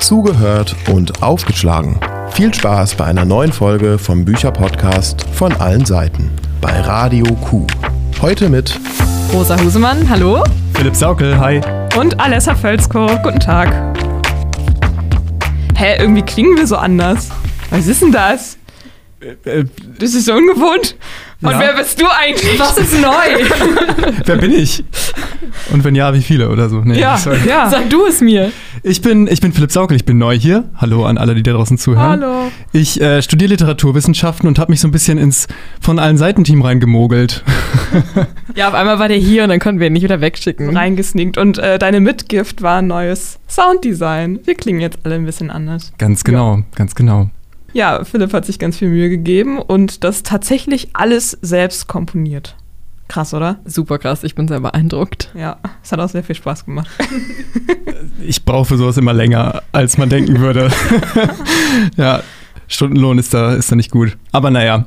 zugehört und aufgeschlagen. Viel Spaß bei einer neuen Folge vom Bücherpodcast von allen Seiten bei Radio Q. Heute mit Rosa Husemann, hallo. Philipp Saukel, hi. Und Alessa Völzko, guten Tag. Hä, irgendwie klingen wir so anders. Was ist denn das? Äh, Das ist so ungewohnt. Und Ja. wer bist du eigentlich? Was ist neu? wer bin ich? Und wenn ja, wie viele oder so? Nee, ja, sorry. ja. Sag du es mir. Ich bin, ich bin Philipp Saukel, ich bin neu hier. Hallo an alle, die da draußen zuhören. Hallo. Ich äh, studiere Literaturwissenschaften und habe mich so ein bisschen ins von allen Seiten-Team reingemogelt. Ja, auf einmal war der hier und dann konnten wir ihn nicht wieder wegschicken. Reingesneakt. Und äh, deine Mitgift war ein neues Sounddesign. Wir klingen jetzt alle ein bisschen anders. Ganz genau, ganz genau. Ja, Philipp hat sich ganz viel Mühe gegeben und das tatsächlich alles selbst komponiert. Krass, oder? Super krass, ich bin sehr beeindruckt. Ja, es hat auch sehr viel Spaß gemacht. Ich brauche für sowas immer länger, als man denken würde. ja, Stundenlohn ist da, ist da nicht gut. Aber naja.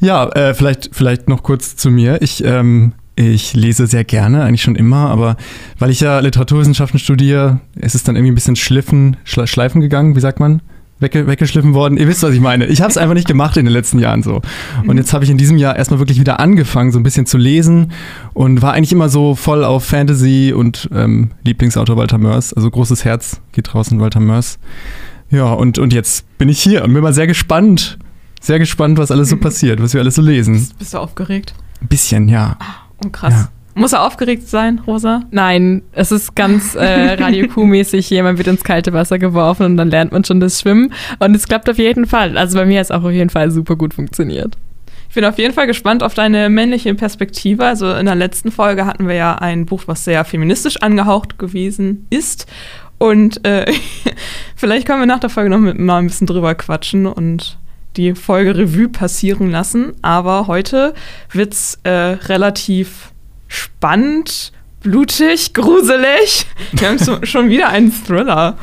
Ja, äh, vielleicht, vielleicht noch kurz zu mir. Ich, ähm, ich lese sehr gerne, eigentlich schon immer, aber weil ich ja Literaturwissenschaften studiere, ist es dann irgendwie ein bisschen schliffen, schleifen gegangen, wie sagt man? Wegge weggeschliffen worden. Ihr wisst, was ich meine. Ich habe es einfach nicht gemacht in den letzten Jahren so. Und jetzt habe ich in diesem Jahr erstmal wirklich wieder angefangen, so ein bisschen zu lesen und war eigentlich immer so voll auf Fantasy und ähm, Lieblingsautor Walter Mörs. Also großes Herz geht draußen Walter Mörs. Ja, und, und jetzt bin ich hier und bin mal sehr gespannt. Sehr gespannt, was alles so passiert, was wir alles so lesen. Bist du aufgeregt? Ein bisschen, ja. Oh, krass. Ja. Muss er aufgeregt sein, Rosa? Nein, es ist ganz äh, Radio Q-mäßig. Jemand wird ins kalte Wasser geworfen und dann lernt man schon das Schwimmen. Und es klappt auf jeden Fall. Also bei mir hat es auch auf jeden Fall super gut funktioniert. Ich bin auf jeden Fall gespannt auf deine männliche Perspektive. Also in der letzten Folge hatten wir ja ein Buch, was sehr feministisch angehaucht gewesen ist. Und äh, vielleicht können wir nach der Folge noch mit, mal ein bisschen drüber quatschen und die Folge Revue passieren lassen. Aber heute wird's äh, relativ spannend, blutig, gruselig. Wir haben so, schon wieder einen Thriller.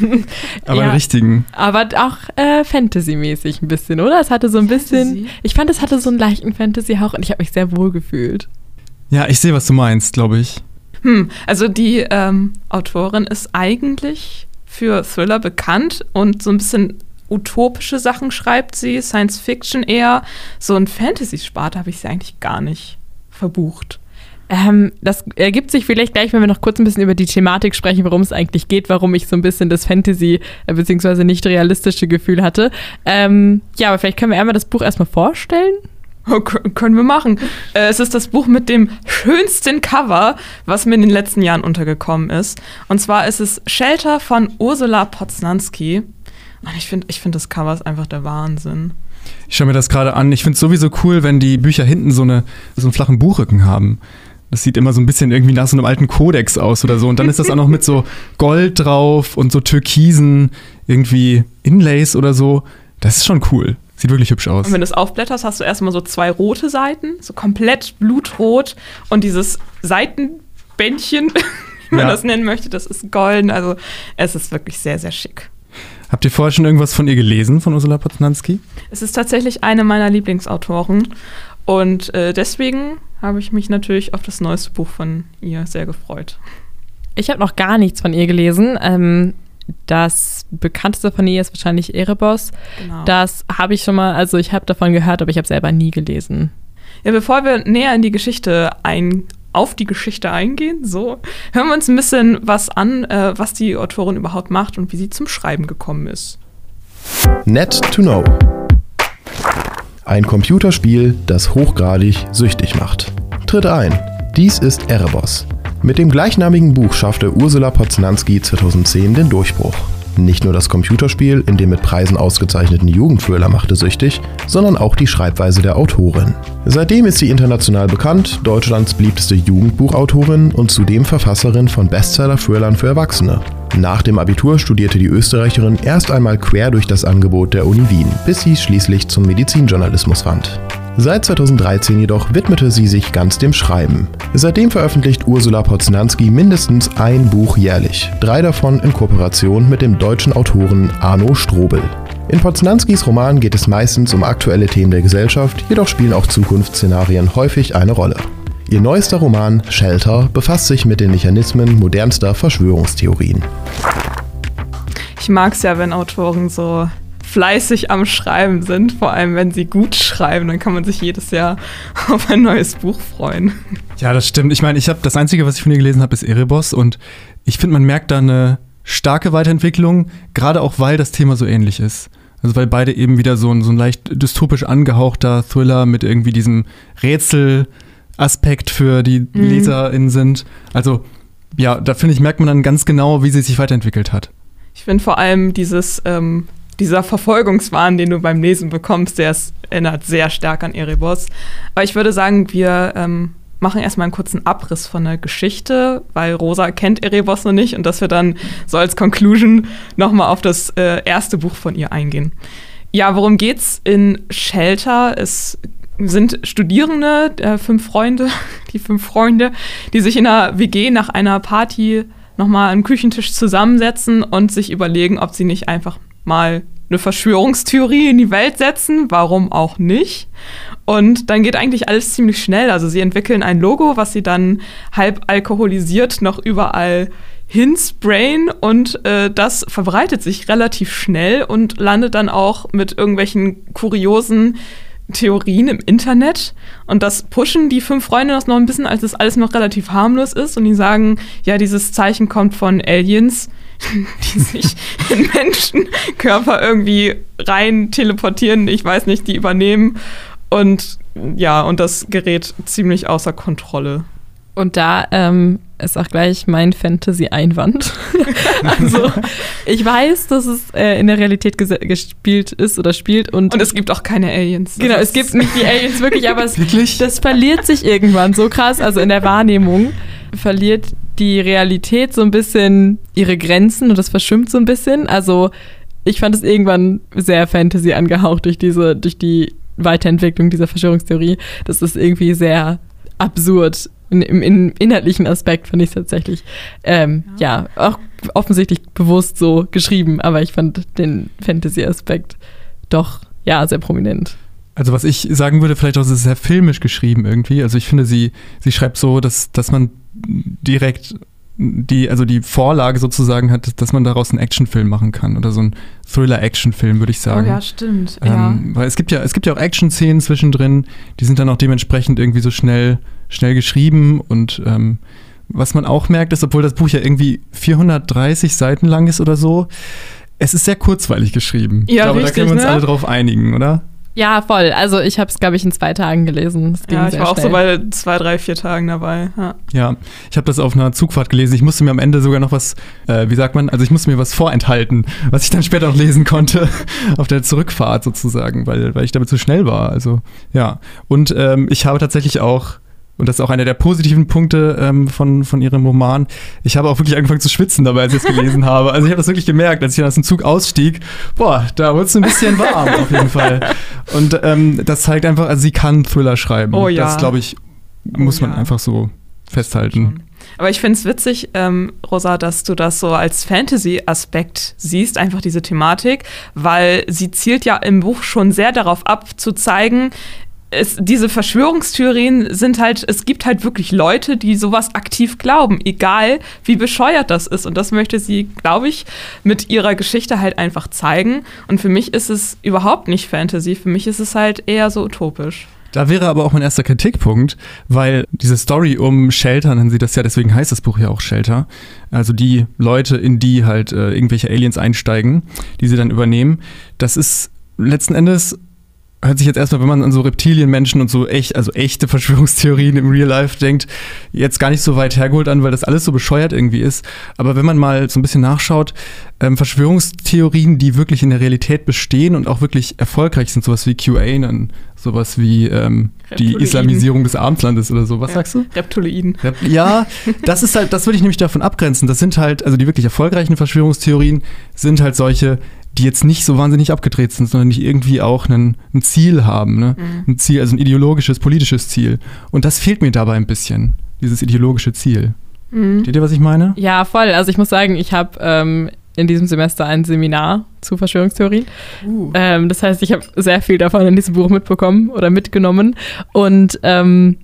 Aber Ja. einen richtigen. Aber auch äh, Fantasy-mäßig ein bisschen, oder? Es hatte so ein bisschen. Fantasy? Ich fand, es hatte so einen leichten Fantasy-Hauch und ich habe mich sehr wohl gefühlt. Ja, ich sehe, was du meinst, glaube ich. Hm, also die ähm, Autorin ist eigentlich für Thriller bekannt und so ein bisschen utopische Sachen schreibt sie, Science Fiction eher. So ein Fantasy-Sparte habe ich sie eigentlich gar nicht verbucht. Ähm, das ergibt sich vielleicht gleich, wenn wir noch kurz ein bisschen über die Thematik sprechen, worum es eigentlich geht, warum ich so ein bisschen das Fantasy- äh, bzw. nicht realistische Gefühl hatte. Ähm, ja, aber vielleicht können wir einmal das Buch erstmal vorstellen. Oh, können wir machen. Äh, es ist das Buch mit dem schönsten Cover, was mir in den letzten Jahren untergekommen ist. Und zwar ist es Shelter von Ursula Poznanski. Und ich finde, ich find das Cover ist einfach der Wahnsinn. Ich schaue mir das gerade an. Ich finde es sowieso cool, wenn die Bücher hinten so, eine, so einen flachen Buchrücken haben. Das sieht immer so ein bisschen irgendwie nach so einem alten Kodex aus oder so. Und dann ist das auch noch mit so Gold drauf und so türkisen irgendwie Inlays oder so. Das ist schon cool. Sieht wirklich hübsch aus. Und wenn du es aufblätterst, hast du erstmal so zwei rote Seiten, so komplett blutrot. Und dieses Seitenbändchen, wie man Ja. das nennen möchte, das ist golden. Also es ist wirklich sehr, sehr schick. Habt ihr vorher schon irgendwas von ihr gelesen, von Ursula Poznanski? Es ist tatsächlich eine meiner Lieblingsautoren. Und äh, deswegen habe ich mich natürlich auf das neueste Buch von ihr sehr gefreut. Ich habe noch gar nichts von ihr gelesen. Ähm, das bekannteste von ihr ist wahrscheinlich Erebos. Genau. Das habe ich schon mal, also ich habe davon gehört, aber ich habe selber nie gelesen. Ja, bevor wir näher in die Geschichte ein, auf die Geschichte eingehen, so, hören wir uns ein bisschen was an, äh, was die Autorin überhaupt macht und wie sie zum Schreiben gekommen ist. Net to Know. Ein Computerspiel, das hochgradig süchtig macht. Tritt ein. Dies ist Erebos. Mit dem gleichnamigen Buch schaffte Ursula Poznanski 2010 den Durchbruch. Nicht nur das Computerspiel in dem mit Preisen ausgezeichneten Jugendthriller machte süchtig, sondern auch die Schreibweise der Autorin. Seitdem ist sie international bekannt, Deutschlands beliebteste Jugendbuchautorin und zudem Verfasserin von Bestseller-Thrillern für Erwachsene. Nach dem Abitur studierte die Österreicherin erst einmal quer durch das Angebot der Uni Wien, bis sie schließlich zum Medizinjournalismus fand. Seit 2013 jedoch widmete sie sich ganz dem Schreiben. Seitdem veröffentlicht Ursula Poznanski mindestens ein Buch jährlich, drei davon in Kooperation mit dem deutschen Autoren Arno Strobel. In Poznanskis Roman geht es meistens um aktuelle Themen der Gesellschaft, jedoch spielen auch Zukunftsszenarien häufig eine Rolle. Ihr neuester Roman Shelter befasst sich mit den Mechanismen modernster Verschwörungstheorien. Ich mag es ja, wenn Autoren so fleißig am Schreiben sind, vor allem wenn sie gut schreiben, dann kann man sich jedes Jahr auf ein neues Buch freuen. Ja, das stimmt. Ich meine, ich habe das einzige, was ich von ihr gelesen habe, ist Erebos und ich finde, man merkt da eine starke Weiterentwicklung, gerade auch weil das Thema so ähnlich ist. Also weil beide eben wieder so ein, so ein leicht dystopisch angehauchter Thriller mit irgendwie diesem Rätsel-Aspekt für die mhm. LeserInnen sind. Also ja, da finde ich, merkt man dann ganz genau, wie sie sich weiterentwickelt hat. Ich finde vor allem dieses, ähm, dieser Verfolgungswahn, den du beim Lesen bekommst, der ist, erinnert sehr stark an Erebos. Aber ich würde sagen, wir ähm, machen erstmal einen kurzen Abriss von der Geschichte, weil Rosa kennt Erebos noch nicht und dass wir dann so als Conclusion nochmal auf das äh, erste Buch von ihr eingehen. Ja, worum geht's in Shelter? Es sind Studierende, äh, fünf Freunde, die fünf Freunde, die sich in einer WG nach einer Party nochmal am Küchentisch zusammensetzen und sich überlegen, ob sie nicht einfach mal eine Verschwörungstheorie in die Welt setzen, warum auch nicht. Und dann geht eigentlich alles ziemlich schnell. Also sie entwickeln ein Logo, was sie dann halb alkoholisiert noch überall hinsprayen und äh, das verbreitet sich relativ schnell und landet dann auch mit irgendwelchen kuriosen Theorien im Internet und das pushen die fünf Freunde das noch ein bisschen, als es alles noch relativ harmlos ist und die sagen, ja, dieses Zeichen kommt von Aliens, die sich in Menschenkörper irgendwie rein teleportieren, ich weiß nicht, die übernehmen und ja, und das gerät ziemlich außer Kontrolle. Und da ähm, ist auch gleich mein Fantasy-Einwand. also, ich weiß, dass es äh, in der Realität gespielt ist oder spielt. Und, und es gibt auch keine Aliens. Genau, es gibt nicht die Aliens wirklich, aber es, wirklich? das verliert sich irgendwann so krass. Also in der Wahrnehmung verliert die Realität so ein bisschen ihre Grenzen und das verschwimmt so ein bisschen. Also, ich fand es irgendwann sehr Fantasy angehaucht durch diese, durch die Weiterentwicklung dieser Verschwörungstheorie. Das ist irgendwie sehr absurd in, im, inhaltlichen Aspekt finde ich es tatsächlich, ähm, ja. ja. auch offensichtlich bewusst so geschrieben, aber ich fand den Fantasy-Aspekt doch, ja, sehr prominent. Also was ich sagen würde, vielleicht auch, es ist sehr filmisch geschrieben irgendwie. Also ich finde, sie, sie schreibt so, dass, dass man direkt die, also die Vorlage sozusagen hat, dass man daraus einen Actionfilm machen kann oder so ein Thriller-Actionfilm, würde ich sagen. Oh ja, stimmt. Ähm, ja. Weil es gibt ja, es gibt ja auch Action-Szenen zwischendrin, die sind dann auch dementsprechend irgendwie so schnell, schnell geschrieben und ähm, was man auch merkt, ist, obwohl das Buch ja irgendwie 430 Seiten lang ist oder so, es ist sehr kurzweilig geschrieben. Ja, ich glaube, richtig, da können wir uns ne? alle drauf einigen, oder? Ja, voll. Also ich habe es, glaube ich, in zwei Tagen gelesen. ja, ich war auch so bei zwei, drei, vier Tagen dabei. Ja, ja ich habe das auf einer Zugfahrt gelesen. Ich musste mir am Ende sogar noch was, äh, wie sagt man, also ich musste mir was vorenthalten, was ich dann später noch lesen konnte auf der Zurückfahrt sozusagen, weil, weil ich damit zu schnell war. Also ja. Und ähm, ich habe tatsächlich auch und das ist auch einer der positiven Punkte ähm, von, von ihrem Roman. Ich habe auch wirklich angefangen zu schwitzen dabei, als ich es gelesen habe. Also ich habe das wirklich gemerkt, als ich aus dem Zug ausstieg. Boah, da wurde es ein bisschen warm auf jeden Fall. Und ähm, das zeigt einfach, also sie kann Thriller schreiben. Oh ja. Das, glaube ich, muss oh, man ja. einfach so festhalten. Aber ich finde es witzig, ähm, Rosa, dass du das so als Fantasy-Aspekt siehst, einfach diese Thematik, weil sie zielt ja im Buch schon sehr darauf ab, zu zeigen, es, diese Verschwörungstheorien sind halt, es gibt halt wirklich Leute, die sowas aktiv glauben, egal wie bescheuert das ist. Und das möchte sie, glaube ich, mit ihrer Geschichte halt einfach zeigen. Und für mich ist es überhaupt nicht Fantasy, für mich ist es halt eher so utopisch. Da wäre aber auch mein erster Kritikpunkt, weil diese Story um Shelter, nennen sie das ja, deswegen heißt das Buch ja auch Shelter, also die Leute, in die halt äh, irgendwelche Aliens einsteigen, die sie dann übernehmen, das ist letzten Endes hört sich jetzt erstmal, wenn man an so Reptilienmenschen und so echt, also echte Verschwörungstheorien im Real Life denkt, jetzt gar nicht so weit hergeholt an, weil das alles so bescheuert irgendwie ist. Aber wenn man mal so ein bisschen nachschaut, ähm, Verschwörungstheorien, die wirklich in der Realität bestehen und auch wirklich erfolgreich sind, sowas wie QAnon, sowas wie ähm, die Islamisierung des Abendlandes oder so. Was ja. sagst du? Reptiloiden. Rep ja, das ist halt, das würde ich nämlich davon abgrenzen. Das sind halt, also die wirklich erfolgreichen Verschwörungstheorien sind halt solche, die jetzt nicht so wahnsinnig abgedreht sind, sondern die irgendwie auch einen, ein Ziel haben. Ne? Mhm. Ein Ziel, also ein ideologisches, politisches Ziel. Und das fehlt mir dabei ein bisschen, dieses ideologische Ziel. Mhm. Seht ihr, was ich meine? Ja, voll. Also ich muss sagen, ich habe ähm, in diesem Semester ein Seminar zu Verschwörungstheorien. Uh. Ähm, das heißt, ich habe sehr viel davon in diesem Buch mitbekommen oder mitgenommen. Und ähm,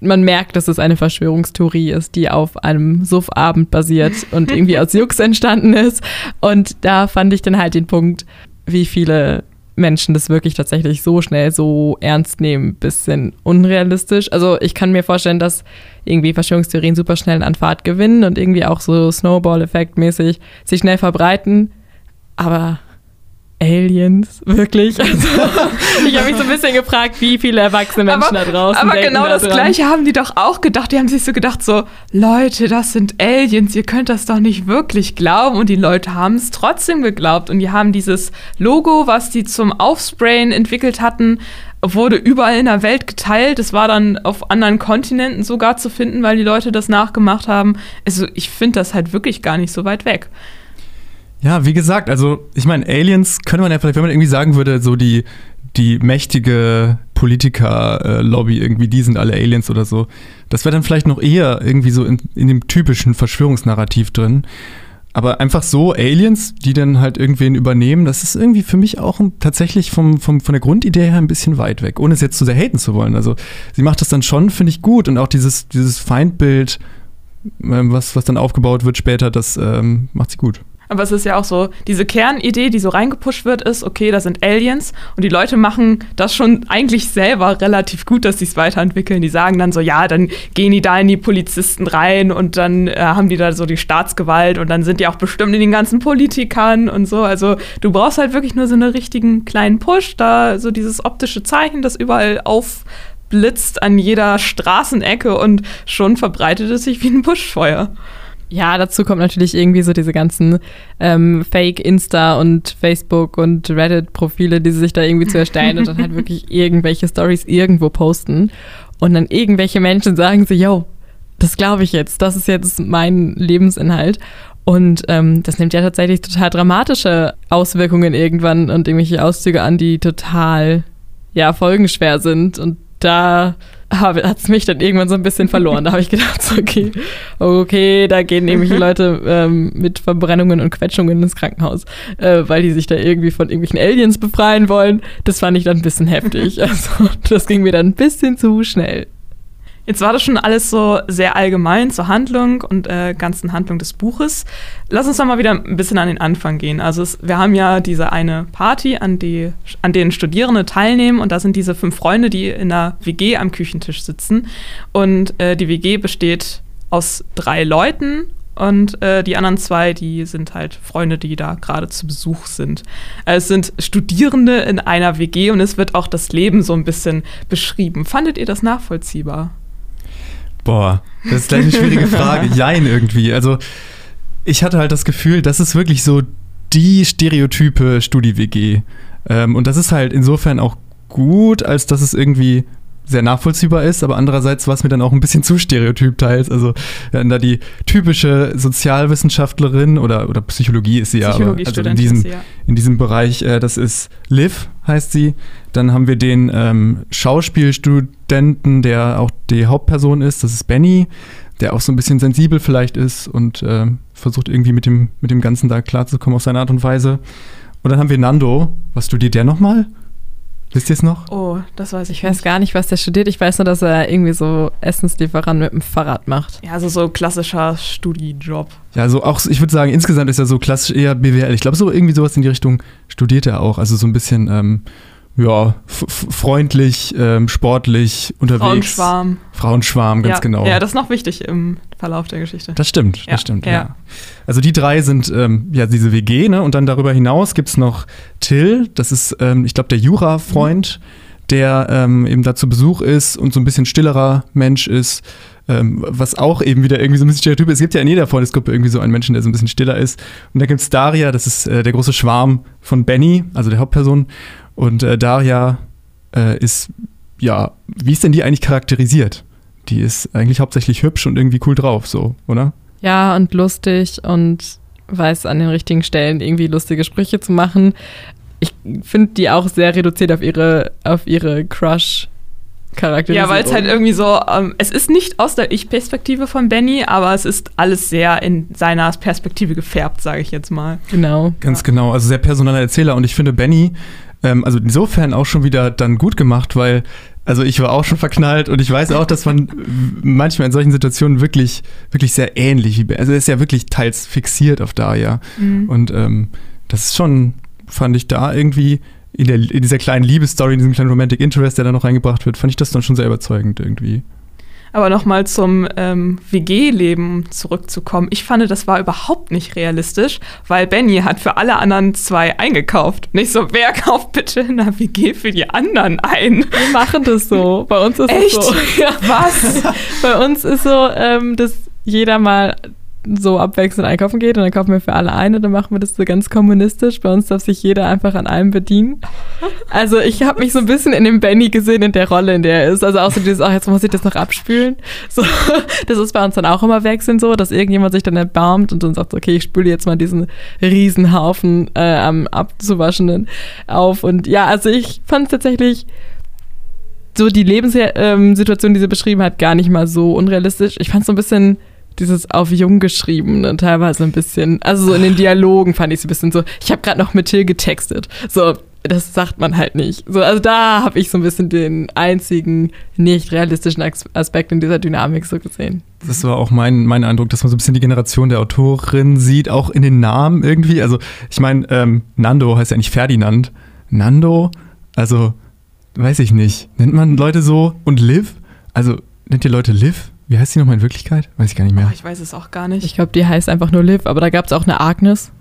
man merkt, dass es eine Verschwörungstheorie ist, die auf einem Suffabend basiert und irgendwie aus Jux entstanden ist. Und da fand ich dann halt den Punkt, wie viele Menschen das wirklich tatsächlich so schnell so ernst nehmen, bisschen unrealistisch. Also ich kann mir vorstellen, dass irgendwie Verschwörungstheorien super schnell an Fahrt gewinnen und irgendwie auch so Snowball-Effekt mäßig sich schnell verbreiten. Aber Aliens, wirklich? Also, ich habe mich so ein bisschen gefragt, wie viele erwachsene Menschen aber, da draußen Aber genau da das Gleiche haben die doch auch gedacht. Die haben sich so gedacht, so, Leute, das sind Aliens, ihr könnt das doch nicht wirklich glauben. Und die Leute haben es trotzdem geglaubt. Und die haben dieses Logo, was die zum Aufsprayen entwickelt hatten, wurde überall in der Welt geteilt. Es war dann auf anderen Kontinenten sogar zu finden, weil die Leute das nachgemacht haben. Also ich finde das halt wirklich gar nicht so weit weg. Ja, wie gesagt, also ich meine, Aliens könnte man ja vielleicht, wenn man irgendwie sagen würde, so die, die mächtige Politiker-Lobby irgendwie, die sind alle Aliens oder so. Das wäre dann vielleicht noch eher irgendwie so in, in dem typischen Verschwörungsnarrativ drin. Aber einfach so Aliens, die dann halt irgendwen übernehmen, das ist irgendwie für mich auch tatsächlich vom, vom, von der Grundidee her ein bisschen weit weg, ohne es jetzt zu sehr haten zu wollen. Also sie macht das dann schon, finde ich, gut. Und auch dieses, dieses Feindbild, ähm, was, was dann aufgebaut wird später, das ähm, macht sie gut. Aber es ist ja auch so, diese Kernidee, die so reingepusht wird, ist, okay, da sind Aliens und die Leute machen das schon eigentlich selber relativ gut, dass sie es weiterentwickeln. Die sagen dann so, ja, dann gehen die da in die Polizisten rein und dann äh, haben die da so die Staatsgewalt und dann sind die auch bestimmt in den ganzen Politikern und so. Also du brauchst halt wirklich nur so einen richtigen kleinen Push, da so dieses optische Zeichen, das überall aufblitzt an jeder Straßenecke und schon verbreitet es sich wie ein Buschfeuer. Ja, dazu kommt natürlich irgendwie so diese ganzen ähm, Fake-Insta- und Facebook- und Reddit-Profile, die sie sich da irgendwie zu erstellen und dann halt wirklich irgendwelche Stories irgendwo posten. Und dann irgendwelche Menschen sagen so, yo, das glaube ich jetzt, das ist jetzt mein Lebensinhalt. Und ähm, das nimmt ja tatsächlich total dramatische Auswirkungen irgendwann und irgendwelche Auszüge an, die total, ja, folgenschwer sind. Und da hat es mich dann irgendwann so ein bisschen verloren. Da habe ich gedacht, so, okay, okay, da gehen nämlich Leute ähm, mit Verbrennungen und Quetschungen ins Krankenhaus, äh, weil die sich da irgendwie von irgendwelchen Aliens befreien wollen. Das fand ich dann ein bisschen heftig. Also das ging mir dann ein bisschen zu schnell. Jetzt war das schon alles so sehr allgemein zur Handlung und äh, ganzen Handlung des Buches. Lass uns doch mal wieder ein bisschen an den Anfang gehen. Also es, wir haben ja diese eine Party, an, die, an denen Studierende teilnehmen und da sind diese fünf Freunde, die in der WG am Küchentisch sitzen. Und äh, die WG besteht aus drei Leuten und äh, die anderen zwei, die sind halt Freunde, die da gerade zu Besuch sind. Äh, es sind Studierende in einer WG und es wird auch das Leben so ein bisschen beschrieben. Fandet ihr das nachvollziehbar? Boah, das ist gleich eine schwierige Frage. Jein irgendwie. Also, ich hatte halt das Gefühl, das ist wirklich so die stereotype Studi-WG. Ähm, und das ist halt insofern auch gut, als dass es irgendwie sehr nachvollziehbar ist, aber andererseits war es mir dann auch ein bisschen zu stereotyp teils. Also wir hatten da die typische Sozialwissenschaftlerin oder, oder Psychologie ist sie ja, aber also in diesem, ja. in diesem Bereich, äh, das ist Liv, heißt sie. Dann haben wir den ähm, Schauspielstudenten, der auch die Hauptperson ist, das ist Benny, der auch so ein bisschen sensibel vielleicht ist und äh, versucht irgendwie mit dem, mit dem Ganzen da klarzukommen auf seine Art und Weise. Und dann haben wir Nando. Was studiert der nochmal? Wisst ihr es noch? Oh, das weiß ich. Ich weiß gar nicht, was der studiert. Ich weiß nur, dass er irgendwie so Essenslieferant mit dem Fahrrad macht. Ja, also so klassischer Studiejob. Ja, so auch, ich würde sagen, insgesamt ist er so klassisch eher BWL. Ich glaube, so irgendwie sowas in die Richtung studiert er auch. Also so ein bisschen ähm, ja, freundlich, ähm, sportlich, unterwegs. Frauenschwarm. Frauenschwarm, ganz ja. genau. Ja, das ist noch wichtig im Verlauf der Geschichte. Das stimmt, ja. das stimmt, ja. ja. Also die drei sind ähm, ja diese WG, ne? Und dann darüber hinaus gibt es noch Till, das ist, ähm, ich glaube, der Jura-Freund, mhm. der ähm, eben da zu Besuch ist und so ein bisschen stillerer Mensch ist. Ähm, was auch eben wieder irgendwie so ein bisschen Stereotyp ist. Es gibt ja in jeder Freundesgruppe irgendwie so einen Menschen, der so ein bisschen stiller ist. Und dann gibt es Daria, das ist äh, der große Schwarm von Benny, also der Hauptperson. Und äh, Daria äh, ist, ja, wie ist denn die eigentlich charakterisiert? Die ist eigentlich hauptsächlich hübsch und irgendwie cool drauf, so, oder? Ja, und lustig und weiß an den richtigen Stellen irgendwie lustige Sprüche zu machen. Ich finde die auch sehr reduziert auf ihre, auf ihre Crush. Ja, weil es halt irgendwie so, ähm, es ist nicht aus der Ich-Perspektive von Benny, aber es ist alles sehr in seiner Perspektive gefärbt, sage ich jetzt mal. Genau. Ganz ja. genau, also sehr personeller Erzähler. Und ich finde, Benny ähm, also insofern auch schon wieder dann gut gemacht, weil Also ich war auch schon verknallt und ich weiß auch, dass man manchmal in solchen Situationen wirklich, wirklich sehr ähnlich, wie, also er ist ja wirklich teils fixiert auf Daya. Mhm. Und ähm, das ist schon, fand ich da irgendwie in, der, in dieser kleinen Liebesstory, in diesem kleinen Romantic Interest, der da noch reingebracht wird, fand ich das dann schon sehr überzeugend irgendwie. Aber nochmal zum ähm, WG-Leben zurückzukommen. Ich fand, das war überhaupt nicht realistisch, weil Benny hat für alle anderen zwei eingekauft. Nicht so, wer kauft bitte in einer WG für die anderen ein? Wir machen das so. Bei uns ist Echt? es so. Ja. Was? Bei uns ist so, ähm, dass jeder mal so abwechselnd einkaufen geht und dann kaufen wir für alle ein und dann machen wir das so ganz kommunistisch. Bei uns darf sich jeder einfach an allem bedienen. Also ich habe mich so ein bisschen in dem Benny gesehen, in der Rolle, in der er ist. Also auch so dieses, ach, jetzt muss ich das noch abspülen. So, das ist bei uns dann auch immer wechselnd so, dass irgendjemand sich dann erbarmt und dann sagt, okay, ich spüle jetzt mal diesen Riesenhaufen äh, am Abzuwaschenden auf. Und ja, also ich fand es tatsächlich so die Lebenssituation, die sie beschrieben hat, gar nicht mal so unrealistisch. Ich fand es so ein bisschen dieses auf jung geschriebene teilweise ein bisschen, also so in den Dialogen fand ich es ein bisschen so, ich habe gerade noch mit Till getextet. So, das sagt man halt nicht. So, also da habe ich so ein bisschen den einzigen nicht realistischen Aspekt in dieser Dynamik so gesehen. Das war auch mein, mein Eindruck, dass man so ein bisschen die Generation der Autorin sieht, auch in den Namen irgendwie. Also ich meine, ähm, Nando heißt ja nicht Ferdinand. Nando, also weiß ich nicht. Nennt man Leute so? Und Liv? Also nennt ihr Leute Liv? Wie heißt sie nochmal in Wirklichkeit? Weiß ich gar nicht mehr. Oh, ich weiß es auch gar nicht. Ich glaube, die heißt einfach nur Liv, aber da gab es auch eine Agnes,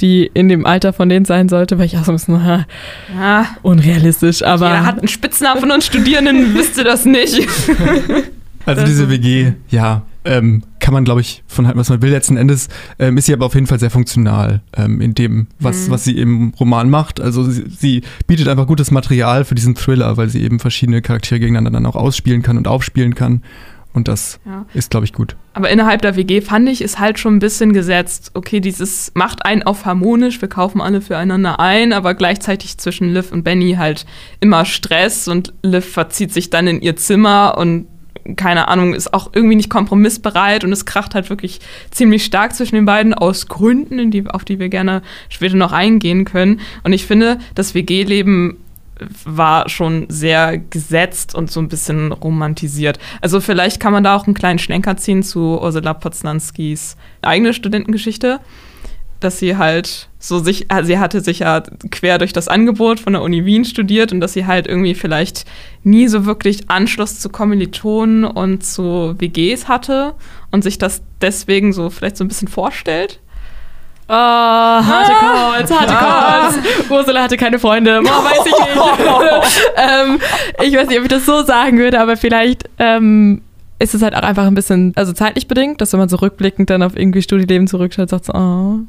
die in dem Alter von denen sein sollte, weil ich auch so ein bisschen ha, ja. unrealistisch, aber. Jeder hat einen Spitznamen von uns Studierenden, wisst ihr das nicht? Also diese WG, ja, ähm, kann man, glaube ich, von halten, was man will. Letzten Endes ähm, ist sie aber auf jeden Fall sehr funktional ähm, in dem, was, mhm. was sie im Roman macht. Also sie, sie, bietet einfach gutes Material für diesen Thriller, weil sie eben verschiedene Charaktere gegeneinander dann auch ausspielen kann und aufspielen kann. Und das ja. ist, glaube ich, gut. Aber innerhalb der WG fand ich es halt schon ein bisschen gesetzt. Okay, dieses macht einen auf harmonisch, wir kaufen alle füreinander ein, aber gleichzeitig zwischen Liv und Benny halt immer Stress und Liv verzieht sich dann in ihr Zimmer und keine Ahnung, ist auch irgendwie nicht kompromissbereit und es kracht halt wirklich ziemlich stark zwischen den beiden aus Gründen, die, auf die wir gerne später noch eingehen können. Und ich finde, das WG-Leben war schon sehr gesetzt und so ein bisschen romantisiert. Also vielleicht kann man da auch einen kleinen Schlenker ziehen zu Ursula Poznanskis eigene Studentengeschichte, dass sie halt so sich, also sie hatte sich ja quer durch das Angebot von der Uni Wien studiert und dass sie halt irgendwie vielleicht nie so wirklich Anschluss zu Kommilitonen und zu WGs hatte und sich das deswegen so vielleicht so ein bisschen vorstellt. Oh, harte Calls, harte Calls. Ursula hatte keine Freunde. Boah, weiß ich nicht. ähm, ich weiß nicht, ob ich das so sagen würde, aber vielleicht ähm, ist es halt auch einfach ein bisschen, also zeitlich bedingt, dass wenn man so rückblickend dann auf irgendwie Studieleben zurückschaut, sagt so, oh,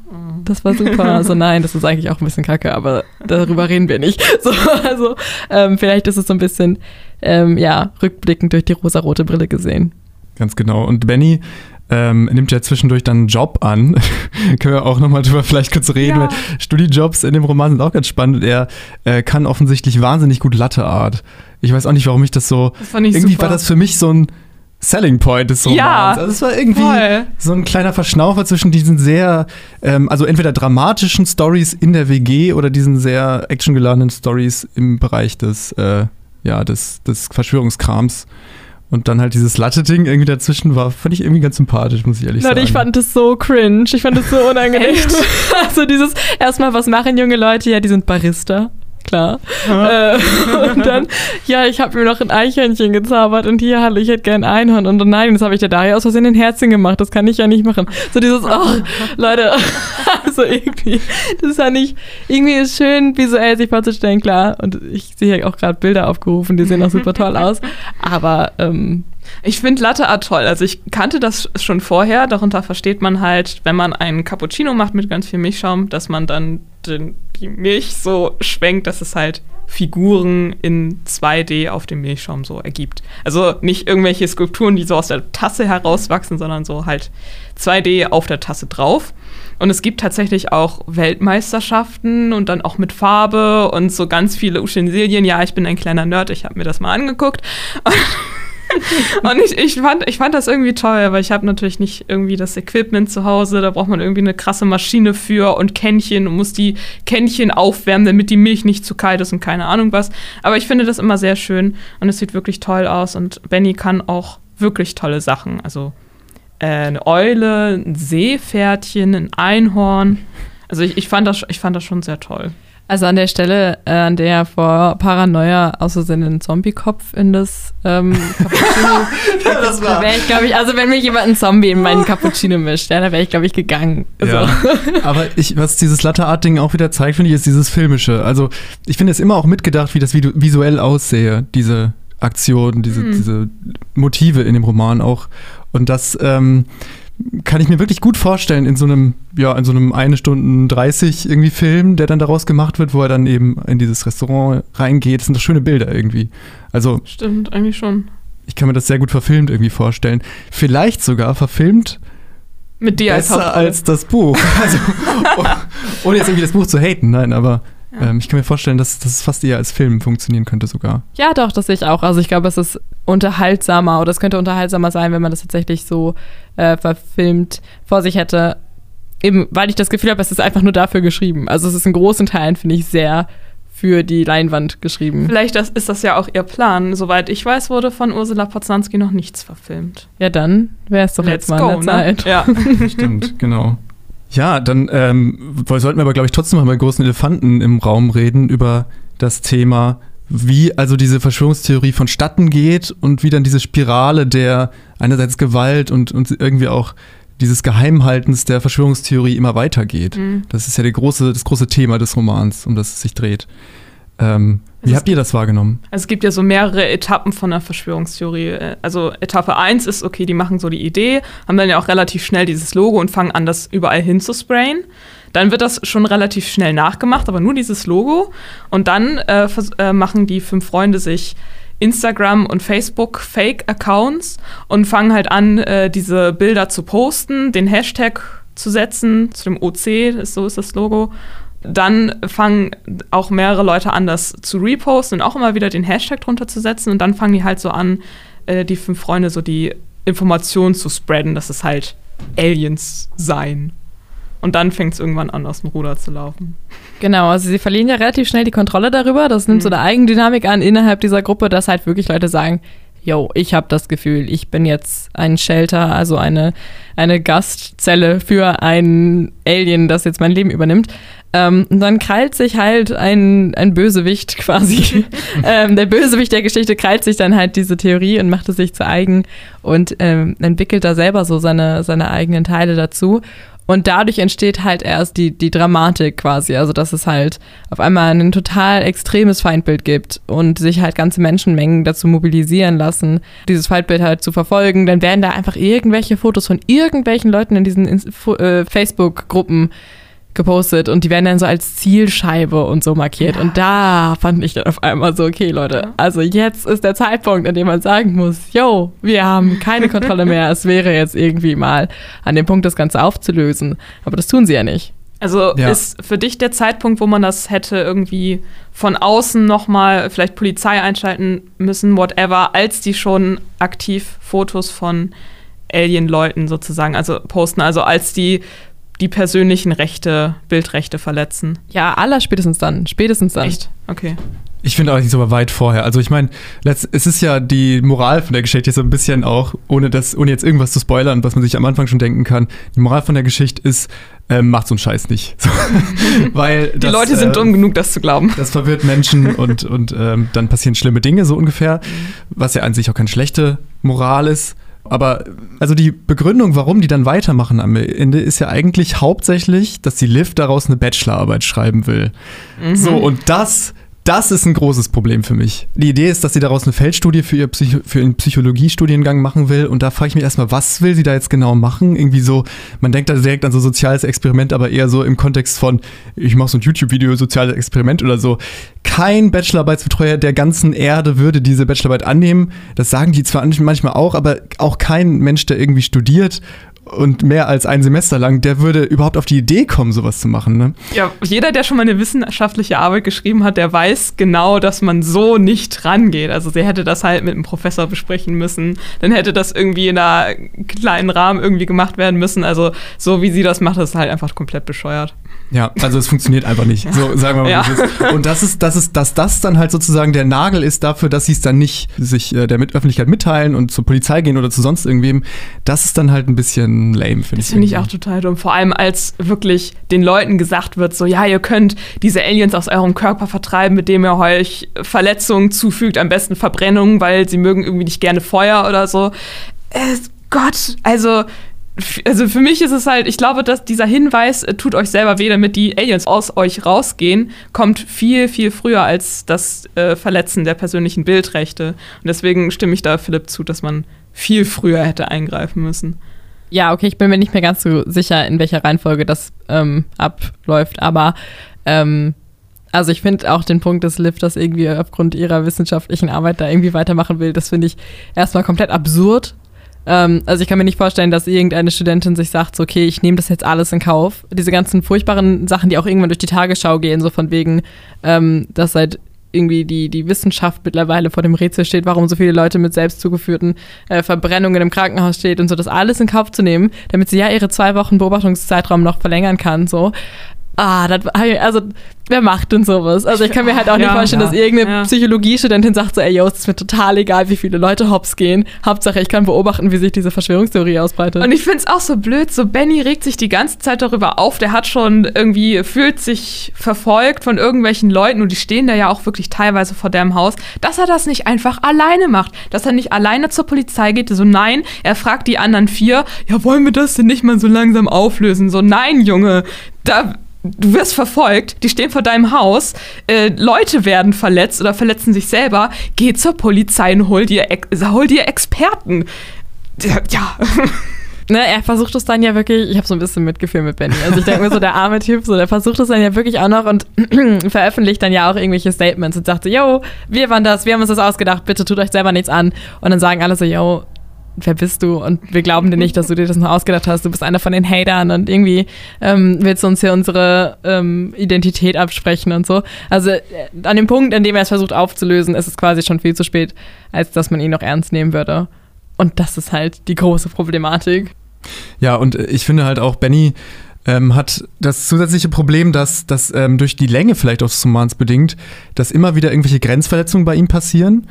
das war super. Also nein, das ist eigentlich auch ein bisschen kacke, aber darüber reden wir nicht. So, also ähm, vielleicht ist es so ein bisschen, ähm, ja, rückblickend durch die rosarote Brille gesehen. Ganz genau. Und Benny ähm, nimmt ja zwischendurch dann einen Job an. Können wir auch nochmal drüber vielleicht kurz reden, ja. weil Studiejobs in dem Roman sind auch ganz spannend. Er äh, kann offensichtlich wahnsinnig gut Latteart. Ich weiß auch nicht, warum ich das so. Das irgendwie super. war das für mich so ein Selling Point des Romans. Ja, also es war irgendwie voll. so ein kleiner Verschnaufer zwischen diesen sehr, ähm, also entweder dramatischen Stories in der WG oder diesen sehr actiongeladenen Stories im Bereich des, äh, ja, des, des Verschwörungskrams. Und dann halt dieses Latte-Ding irgendwie dazwischen war, fand ich irgendwie ganz sympathisch, muss ich ehrlich Leute, sagen. ich fand das so cringe. Ich fand das so unangenehm. also dieses, erstmal, was machen junge Leute? Ja, die sind Barista klar. Äh, und dann, ja, ich habe mir noch ein Eichhörnchen gezaubert und hier, hallo, ich hätte gern Einhorn. Und nein, das habe ich der Daria aus Versehen ein Herzchen gemacht. Das kann ich ja nicht machen. So dieses, oh, Leute, also irgendwie, das ist ja nicht, irgendwie ist schön, visuell sich vorzustellen, klar. Und ich sehe ja auch gerade Bilder aufgerufen, die sehen auch super toll aus. Aber, ähm, ich finde Latte Art toll. Also ich kannte das schon vorher. Darunter versteht man halt, wenn man einen Cappuccino macht mit ganz viel Milchschaum, dass man dann den die Milch so schwenkt, dass es halt Figuren in 2D auf dem Milchschaum so ergibt. Also nicht irgendwelche Skulpturen, die so aus der Tasse herauswachsen, sondern so halt 2D auf der Tasse drauf. Und es gibt tatsächlich auch Weltmeisterschaften und dann auch mit Farbe und so ganz viele Utensilien. Ja, ich bin ein kleiner Nerd, ich habe mir das mal angeguckt. und ich, ich, fand, ich fand das irgendwie toll, weil ich habe natürlich nicht irgendwie das Equipment zu Hause. Da braucht man irgendwie eine krasse Maschine für und Kännchen und muss die Kännchen aufwärmen, damit die Milch nicht zu kalt ist und keine Ahnung was. Aber ich finde das immer sehr schön und es sieht wirklich toll aus. Und Benny kann auch wirklich tolle Sachen. Also äh, eine Eule, ein Seepferdchen, ein Einhorn. Also ich, ich, fand das, ich fand das schon sehr toll. Also an der Stelle, äh, an der vor Paranoia aus Versehen einen Zombie-Kopf in das ähm, Cappuccino. Ja, das war- Da wäre ich, glaube ich, also wenn mir jemand einen Zombie in meinen Cappuccino mischt, ja, da wäre ich, glaube ich, gegangen. Ja. Aber ich, was dieses Latte-Art-Ding auch wieder zeigt, finde ich, ist dieses Filmische. Also ich finde es immer auch mitgedacht, wie das visuell aussehe, diese Aktion, diese, Hm. diese Motive in dem Roman auch. Und das ähm, kann ich mir wirklich gut vorstellen in so einem, ja, in so einem eine Stunde 30 irgendwie Film, der dann daraus gemacht wird, wo er dann eben in dieses Restaurant reingeht. Das sind doch schöne Bilder irgendwie. Also Stimmt, eigentlich schon. ich kann mir das sehr gut verfilmt irgendwie vorstellen. Vielleicht sogar verfilmt Mit dir als besser Hauptrolle. als das Buch. Also, oh- ohne jetzt irgendwie das Buch zu haten, nein, aber Ja. ähm, ich kann mir vorstellen, dass das fast eher als Film funktionieren könnte sogar. Ja, doch, das sehe ich auch. Also ich glaube, es ist unterhaltsamer oder es könnte unterhaltsamer sein, wenn man das tatsächlich so äh, verfilmt vor sich hätte. Eben, weil ich das Gefühl habe, es ist einfach nur dafür geschrieben. Also es ist in großen Teilen, finde ich, sehr für die Leinwand geschrieben. Vielleicht das, ist das ja auch ihr Plan. Soweit ich weiß, wurde von Ursula Poznanski noch nichts verfilmt. Ja, dann wäre es doch jetzt mal an der Zeit. Ne? Ja. Stimmt, genau. Ja, dann ähm, sollten wir aber, glaube ich, trotzdem mal über großen Elefanten im Raum reden, über das Thema, wie also diese Verschwörungstheorie vonstatten geht und wie dann diese Spirale der einerseits Gewalt und, und irgendwie auch dieses Geheimhaltens der Verschwörungstheorie immer weitergeht. Mhm. Das ist ja der große, das große Thema des Romans, um das es sich dreht. Ähm, wie habt ihr das wahrgenommen? Also es gibt ja so mehrere Etappen von der Verschwörungstheorie. Äh, Also Etappe 1 ist, okay, die machen so die Idee, haben dann ja auch relativ schnell dieses Logo und fangen an, das überall hinzusprayen. Dann wird das schon relativ schnell nachgemacht, aber nur dieses Logo. Und dann äh, äh, machen die fünf Freunde sich Instagram und Facebook Fake-Accounts und fangen halt an, äh, diese Bilder zu posten, den Hashtag zu setzen, zu dem OC, so ist das Logo. Dann fangen auch mehrere Leute an, das zu reposten und auch immer wieder den Hashtag drunter zu setzen. Und dann fangen die halt so an, äh, die fünf Freunde so die Informationen zu spreaden, dass es halt Aliens seien. Und dann fängt es irgendwann an, aus dem Ruder zu laufen. Genau, also sie verlieren ja relativ schnell die Kontrolle darüber. Das nimmt so Mhm. eine Eigendynamik an innerhalb dieser Gruppe, dass halt wirklich Leute sagen, yo, ich habe das Gefühl, ich bin jetzt ein Shelter, also eine, eine Gastzelle für ein Alien, das jetzt mein Leben übernimmt. Ähm, und dann krallt sich halt ein, ein Bösewicht quasi. ähm, der Bösewicht der Geschichte krallt sich dann halt diese Theorie und macht es sich zu eigen und ähm, entwickelt da selber so seine, seine eigenen Teile dazu. Und dadurch entsteht halt erst die, die Dramatik quasi. Also, dass es halt auf einmal ein total extremes Feindbild gibt und sich halt ganze Menschenmengen dazu mobilisieren lassen, dieses Feindbild halt zu verfolgen. Dann werden da einfach irgendwelche Fotos von irgendwelchen Leuten in diesen äh, Facebook-Gruppen gepostet und die werden dann so als Zielscheibe und so markiert. Und da fand ich dann auf einmal so, okay, Leute, Ja. also jetzt ist der Zeitpunkt, an dem man sagen muss, yo, wir haben keine Kontrolle mehr. es wäre jetzt irgendwie mal an dem Punkt, das Ganze aufzulösen. Aber das tun sie ja nicht. Also Ja. ist für dich der Zeitpunkt, wo man das hätte irgendwie von außen nochmal vielleicht Polizei einschalten müssen, whatever, als die schon aktiv Fotos von Alien-Leuten sozusagen, also posten, also als die die persönlichen Rechte, Bildrechte verletzen. Ja, aller spätestens dann. Spätestens dann. Echt? Okay. Ich finde allerdings aber weit vorher. Also ich meine, es ist ja die Moral von der Geschichte so ein bisschen auch, ohne das, ohne jetzt irgendwas zu spoilern, was man sich am Anfang schon denken kann. Die Moral von der Geschichte ist, ähm, macht so einen Scheiß nicht. So, weil Die das, Leute sind äh, dumm genug, das zu glauben. Das verwirrt Menschen und, und ähm, dann passieren schlimme Dinge, so ungefähr. Was ja an sich auch keine schlechte Moral ist. Aber also die Begründung, warum die dann weitermachen am Ende, ist ja eigentlich hauptsächlich, dass die Liv daraus eine Bachelorarbeit schreiben will. Mhm. So, und das, das ist ein großes Problem für mich. Die Idee ist, dass sie daraus eine Feldstudie für, ihr Psycho für ihren Psychologiestudiengang machen will. Und da frage ich mich erstmal, was will sie da jetzt genau machen? Irgendwie so, man denkt da direkt an so soziales Experiment, aber eher so im Kontext von, ich mache so ein YouTube-Video, soziales Experiment oder so. Kein Bachelorarbeitsbetreuer der ganzen Erde würde diese Bachelorarbeit annehmen. Das sagen die zwar manchmal auch, aber auch kein Mensch, der irgendwie studiert und mehr als ein Semester lang, der würde überhaupt auf die Idee kommen, sowas zu machen. Ne? Ja, jeder, der schon mal eine wissenschaftliche Arbeit geschrieben hat, der weiß genau, dass man so nicht rangeht. Also sie hätte das halt mit einem Professor besprechen müssen. Dann hätte das irgendwie in einem kleinen Rahmen irgendwie gemacht werden müssen. Also so wie sie das macht, ist halt einfach komplett bescheuert. Ja, also es funktioniert einfach nicht. So sagen wir mal. Ja. Und das ist, das ist, dass das dann halt sozusagen der Nagel ist dafür, dass sie es dann nicht sich äh, der Öffentlichkeit mitteilen und zur Polizei gehen oder zu sonst irgendwem. Das ist dann halt ein bisschen lame, finde ich. Das finde ich auch total dumm. Vor allem, als wirklich den Leuten gesagt wird, so, ja, ihr könnt diese Aliens aus eurem Körper vertreiben, mit dem ihr euch Verletzungen zufügt, am besten Verbrennungen, weil sie mögen irgendwie nicht gerne Feuer oder so. Äh, Gott, also, also für mich ist es halt, ich glaube, dass dieser Hinweis, äh, tut euch selber weh, damit die Aliens aus euch rausgehen, kommt viel, viel früher als das äh, Verletzen der persönlichen Bildrechte. Und deswegen stimme ich da Philipp zu, dass man viel früher hätte eingreifen müssen. Ja, okay, ich bin mir nicht mehr ganz so sicher, in welcher Reihenfolge das ähm, abläuft, aber ähm, also ich finde auch den Punkt, dass Liv das irgendwie aufgrund ihrer wissenschaftlichen Arbeit da irgendwie weitermachen will, das finde ich erstmal komplett absurd. Ähm, also ich kann mir nicht vorstellen, dass irgendeine Studentin sich sagt, so, okay, ich nehme das jetzt alles in Kauf. Diese ganzen furchtbaren Sachen, die auch irgendwann durch die Tagesschau gehen, so von wegen, ähm, dass seit irgendwie die, die Wissenschaft mittlerweile vor dem Rätsel steht, warum so viele Leute mit selbst zugeführten äh, Verbrennungen im Krankenhaus steht und so, das alles in Kauf zu nehmen, damit sie ja ihre zwei Wochen Beobachtungszeitraum noch verlängern kann, so. Ah, das, also wer macht denn sowas? Also ich kann mir halt auch nicht Ja, vorstellen, ja, dass irgendeine ja. Psychologiestudentin sagt so, ey, yo, es ist mir total egal, wie viele Leute hops gehen. Hauptsache, ich kann beobachten, wie sich diese Verschwörungstheorie ausbreitet. Und ich finde es auch so blöd, so Benny regt sich die ganze Zeit darüber auf, der hat schon irgendwie, fühlt sich verfolgt von irgendwelchen Leuten und die stehen da ja auch wirklich teilweise vor deinem Haus, dass er das nicht einfach alleine macht, dass er nicht alleine zur Polizei geht, so nein, er fragt die anderen vier, ja, wollen wir das denn nicht mal so langsam auflösen? So nein, Junge, da du wirst verfolgt, die stehen vor deinem Haus, äh, Leute werden verletzt oder verletzen sich selber, geh zur Polizei und hol dir, hol dir Experten. Ja. Ne, er versucht es dann ja wirklich, ich habe so ein bisschen Mitgefühl mit Benny. Also ich denke mir so, der arme Typ, so, der versucht es dann ja wirklich auch noch und veröffentlicht dann ja auch irgendwelche Statements und sagt so, yo, wir waren das, wir haben uns das ausgedacht, bitte tut euch selber nichts an. Und dann sagen alle so, yo, wer bist du? Und wir glauben dir nicht, dass du dir das noch ausgedacht hast. Du bist einer von den Hatern und irgendwie ähm, willst du uns hier unsere ähm, Identität absprechen und so. Also äh, an dem Punkt, an dem er es versucht aufzulösen, ist es quasi schon viel zu spät, als dass man ihn noch ernst nehmen würde. Und das ist halt die große Problematik. Ja, und ich finde halt auch, Benny ähm, hat das zusätzliche Problem, dass, dass ähm, durch die Länge vielleicht auch des Romans bedingt, dass immer wieder irgendwelche Grenzverletzungen bei ihm passieren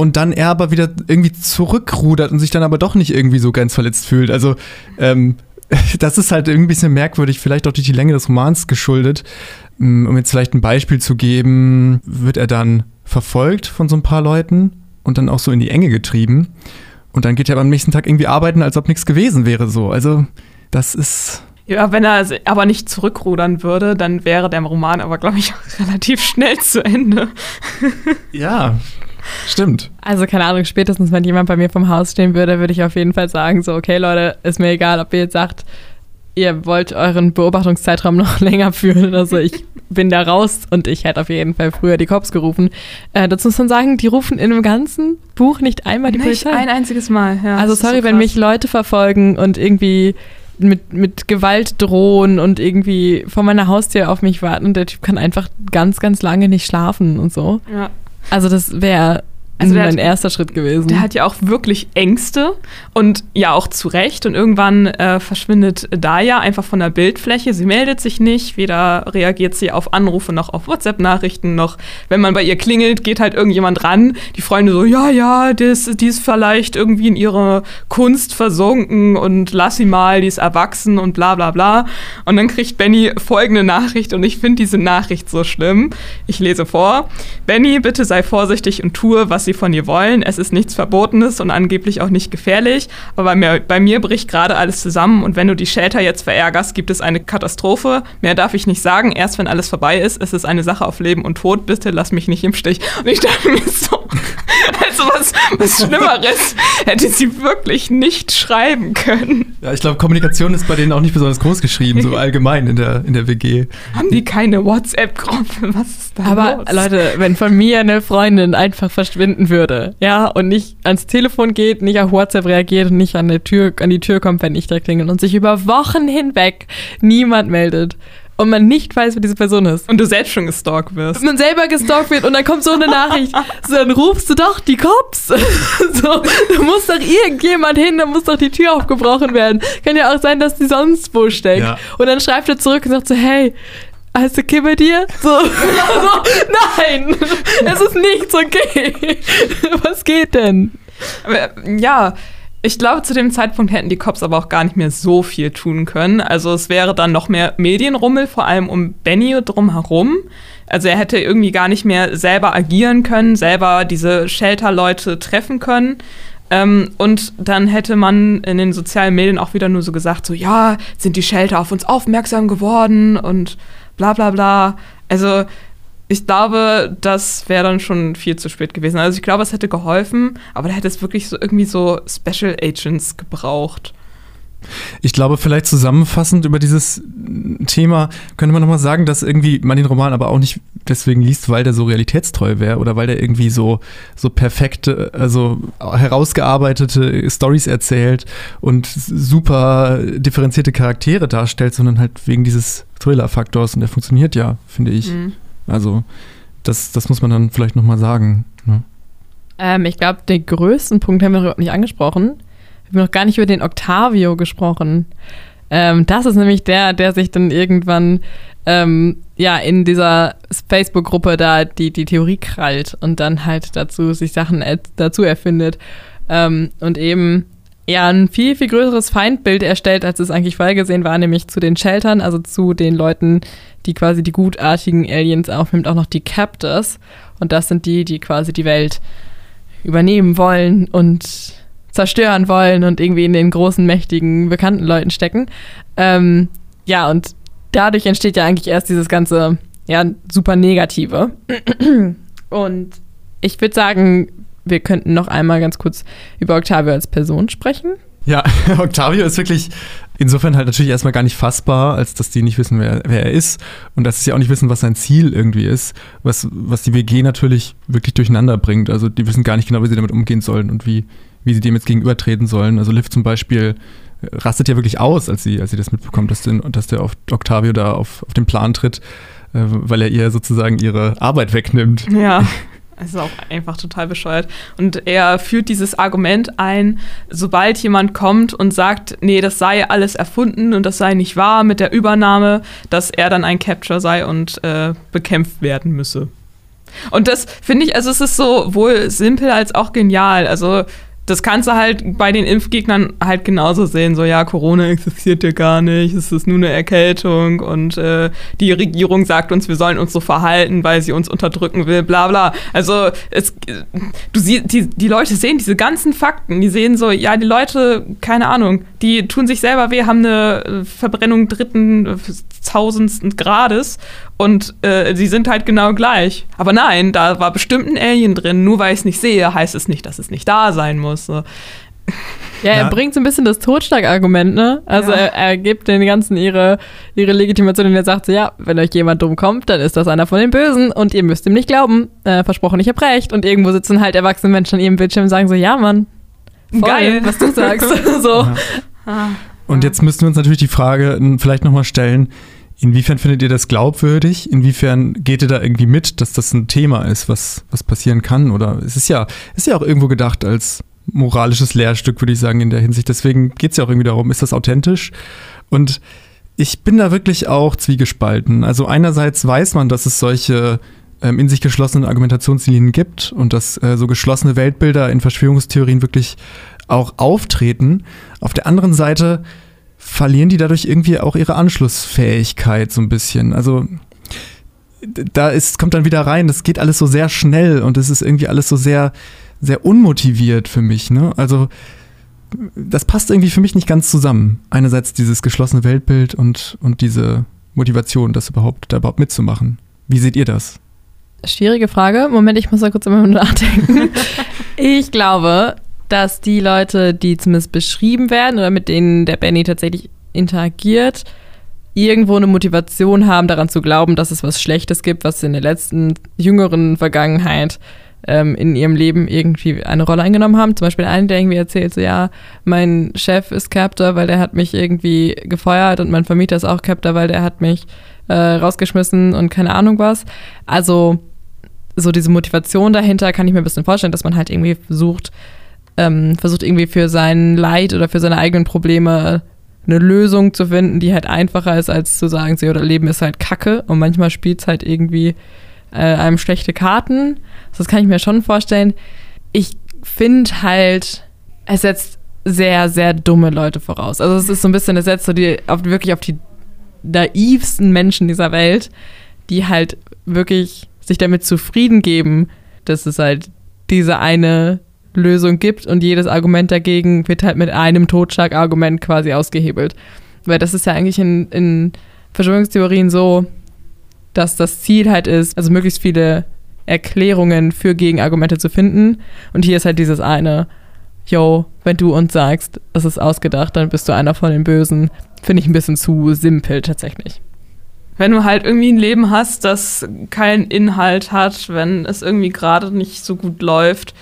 und dann er aber wieder irgendwie zurückrudert und sich dann aber doch nicht irgendwie so grenzverletzt fühlt. Also ähm, das ist halt irgendwie ein bisschen merkwürdig, vielleicht auch durch die Länge des Romans geschuldet. Mm, Um jetzt vielleicht ein Beispiel zu geben, wird er dann verfolgt von so ein paar Leuten und dann auch so in die Enge getrieben. Und dann geht er am nächsten Tag irgendwie arbeiten, als ob nichts gewesen wäre. So, also das ist Ja, wenn er aber nicht zurückrudern würde, dann wäre der Roman aber, glaube ich, auch relativ schnell zu Ende. ja stimmt. Also keine Ahnung, spätestens wenn jemand bei mir vom Haus stehen würde, würde ich auf jeden Fall sagen, so, okay Leute, ist mir egal, ob ihr jetzt sagt, ihr wollt euren Beobachtungszeitraum noch länger führen oder so. Ich bin da raus und ich hätte auf jeden Fall früher die Cops gerufen. Äh, dazu muss man sagen, die rufen in dem ganzen Buch nicht einmal die Nicht Polizei. ein einziges Mal. Ja, also sorry, so wenn mich Leute verfolgen und irgendwie mit, mit Gewalt drohen und irgendwie vor meiner Haustür auf mich warten und der Typ kann einfach ganz, ganz lange nicht schlafen und so. Ja. Also das wäre Also der mein hat- erster Schritt gewesen. Der hat ja auch wirklich Ängste und ja auch zu Recht. Und irgendwann äh, verschwindet Daya einfach von der Bildfläche. Sie meldet sich nicht, weder reagiert sie auf Anrufe noch auf WhatsApp-Nachrichten, noch wenn man bei ihr klingelt, geht halt irgendjemand ran. Die Freunde so, ja, ja, das, die ist vielleicht irgendwie in ihre Kunst versunken und lass sie mal, die ist erwachsen und bla bla bla. Und dann kriegt Benny folgende Nachricht und ich finde diese Nachricht so schlimm. Ich lese vor. Benny, bitte sei vorsichtig und tue, was sie von dir wollen. Es ist nichts Verbotenes und angeblich auch nicht gefährlich. Aber bei mir, bei mir bricht gerade alles zusammen und wenn du die Shelter jetzt verärgerst, gibt es eine Katastrophe. Mehr darf ich nicht sagen. Erst wenn alles vorbei ist, ist es eine Sache auf Leben und Tod. Bitte lass mich nicht im Stich. Und ich dachte mir so, also was, was Schlimmeres hätte sie wirklich nicht schreiben können. Ja, ich glaube, Kommunikation ist bei denen auch nicht besonders groß geschrieben, so allgemein in der, in der WG. Haben die keine WhatsApp-Gruppe? Was ist da Aber los? Leute, wenn von mir eine Freundin einfach verschwinden finden würde, ja, und nicht ans Telefon geht, nicht auf WhatsApp reagiert und nicht an, der Tür, an die Tür kommt, wenn ich da klingel und sich über Wochen hinweg niemand meldet und man nicht weiß, wer diese Person ist. Und du selbst schon gestalkt wirst. Und man selber gestalkt wird und dann kommt so eine Nachricht, so, dann rufst du doch die Cops. so, da muss doch irgendjemand hin, da muss doch die Tür aufgebrochen werden. Kann ja auch sein, dass die sonst wo steckt. Ja. Und dann schreibt er zurück und sagt so, hey, Hast du Kippe dir? So, nein, es ist nichts okay. Was geht denn? Ja, ich glaube, zu dem Zeitpunkt hätten die Cops aber auch gar nicht mehr so viel tun können. Also es wäre dann noch mehr Medienrummel, vor allem um Benny drumherum. Also er hätte irgendwie gar nicht mehr selber agieren können, selber diese Shelter-Leute treffen können. Ähm, und dann hätte man in den sozialen Medien auch wieder nur so gesagt, so ja, sind die Shelter auf uns aufmerksam geworden und bla bla bla. Also ich glaube, das wäre dann schon viel zu spät gewesen. Also ich glaube, es hätte geholfen, aber da hätte es wirklich so irgendwie so Special Agents gebraucht. Ich glaube, vielleicht zusammenfassend über dieses Thema könnte man nochmal sagen, dass irgendwie man den Roman aber auch nicht deswegen liest, weil der so realitätstreu wäre oder weil der irgendwie so, so perfekte, also herausgearbeitete Stories erzählt und super differenzierte Charaktere darstellt, sondern halt wegen dieses Thriller-Faktors und der funktioniert ja, finde ich. Mhm. Also das, das muss man dann vielleicht nochmal sagen. Ne? Ähm, ich glaube, den größten Punkt haben wir überhaupt nicht angesprochen. Wir haben noch gar nicht über den Octavio gesprochen. Ähm, das ist nämlich der, der sich dann irgendwann ähm, ja in dieser Facebook-Gruppe da die, die Theorie krallt und dann halt dazu sich Sachen dazu erfindet ähm, und eben ja ein viel, viel größeres Feindbild erstellt, als es eigentlich vorhergesehen war, nämlich zu den Sheltern, also zu den Leuten, die quasi die gutartigen Aliens aufnimmt, auch noch die Captors. Und das sind die, die quasi die Welt übernehmen wollen und zerstören wollen und irgendwie in den großen, mächtigen, bekannten Leuten stecken. Ähm, ja, und dadurch entsteht ja eigentlich erst dieses ganze, ja, super Negative. Und ich würde sagen, wir könnten noch einmal ganz kurz über Octavio als Person sprechen. Ja, Octavio ist wirklich insofern halt natürlich erstmal gar nicht fassbar, als dass die nicht wissen, wer, wer er ist und dass sie auch nicht wissen, was sein Ziel irgendwie ist, was, was die WG natürlich wirklich durcheinander bringt. Also die wissen gar nicht genau, wie sie damit umgehen sollen und wie, wie sie dem jetzt gegenübertreten sollen. Also Liv zum Beispiel rastet ja wirklich aus, als sie, als sie das mitbekommt, dass, den, dass der Octavio da auf, auf den Plan tritt, äh, weil er ihr sozusagen ihre Arbeit wegnimmt. Ja. Es ist auch einfach total bescheuert. Und er führt dieses Argument ein, sobald jemand kommt und sagt, nee, das sei alles erfunden und das sei nicht wahr mit der Übernahme, dass er dann ein Capture sei und äh, bekämpft werden müsse. Und das finde ich, also es ist sowohl simpel als auch genial. Also das kannst du halt bei den Impfgegnern halt genauso sehen. So, ja, Corona existiert ja gar nicht, es ist nur eine Erkältung und äh, die Regierung sagt uns, wir sollen uns so verhalten, weil sie uns unterdrücken will, bla bla. Also, es, du siehst, die, die Leute sehen diese ganzen Fakten, die sehen so, ja, die Leute, keine Ahnung, die tun sich selber weh, haben eine äh, Verbrennung dritten, äh, tausendsten Grades und äh, sie sind halt genau gleich. Aber nein, da war bestimmt ein Alien drin. Nur weil ich es nicht sehe, heißt es nicht, dass es nicht da sein muss. So. Ja, er Ja. bringt so ein bisschen das Totschlagargument, ne? Also Ja. er, er gibt den ganzen ihre, ihre Legitimation und er sagt so, ja, wenn euch jemand dumm kommt, dann ist das einer von den Bösen und ihr müsst ihm nicht glauben. Äh, versprochen, ich hab recht. Und irgendwo sitzen halt erwachsene Menschen an ihrem Bildschirm und sagen so, ja, Mann, voll, Geil. was du sagst. so. Ja. Und jetzt müssten wir uns natürlich die Frage vielleicht nochmal stellen, inwiefern findet ihr das glaubwürdig? Inwiefern geht ihr da irgendwie mit, dass das ein Thema ist, was, was passieren kann? Oder es ist ja, ist ja auch irgendwo gedacht als moralisches Lehrstück, würde ich sagen, in der Hinsicht. Deswegen geht es ja auch irgendwie darum, ist das authentisch? Und ich bin da wirklich auch zwiegespalten. Also einerseits weiß man, dass es solche ähm, in sich geschlossenen Argumentationslinien gibt und dass äh, so geschlossene Weltbilder in Verschwörungstheorien wirklich auch auftreten. Auf der anderen Seite verlieren die dadurch irgendwie auch ihre Anschlussfähigkeit so ein bisschen. Also da ist, kommt dann wieder rein, das geht alles so sehr schnell und es ist irgendwie alles so sehr, sehr unmotiviert für mich. Ne? Also das passt irgendwie für mich nicht ganz zusammen. Einerseits dieses geschlossene Weltbild und, und diese Motivation, das überhaupt, da überhaupt mitzumachen. Wie seht ihr das? Schwierige Frage. Moment, ich muss da kurz immer nachdenken. ich glaube, dass die Leute, die zumindest beschrieben werden oder mit denen der Benny tatsächlich interagiert, irgendwo eine Motivation haben, daran zu glauben, dass es was Schlechtes gibt, was in der letzten jüngeren Vergangenheit ähm, in ihrem Leben irgendwie eine Rolle eingenommen haben. Zum Beispiel einer, der irgendwie erzählt, so ja, mein Chef ist Captor, weil der hat mich irgendwie gefeuert und mein Vermieter ist auch Captor, weil der hat mich äh, rausgeschmissen und keine Ahnung was. Also so diese Motivation dahinter kann ich mir ein bisschen vorstellen, dass man halt irgendwie versucht, ähm, versucht irgendwie für sein Leid oder für seine eigenen Probleme eine Lösung zu finden, die halt einfacher ist, als zu sagen, so, oder Leben ist halt Kacke und manchmal spielt es halt irgendwie äh, einem schlechte Karten. Das kann ich mir schon vorstellen. Ich finde halt, es setzt sehr, sehr dumme Leute voraus. Also es ist so ein bisschen, es setzt so die, auf, wirklich auf die naivsten Menschen dieser Welt, die halt wirklich sich damit zufrieden geben, dass es halt diese eine Lösung gibt und jedes Argument dagegen wird halt mit einem Totschlagargument quasi ausgehebelt. Weil das ist ja eigentlich in, in Verschwörungstheorien so, dass das Ziel halt ist, also möglichst viele Erklärungen für Gegenargumente zu finden. Und hier ist halt dieses eine, yo, wenn du uns sagst, es ist ausgedacht, dann bist du einer von den Bösen. Finde ich ein bisschen zu simpel tatsächlich. Wenn du halt irgendwie ein Leben hast, das keinen Inhalt hat, wenn es irgendwie gerade nicht so gut läuft,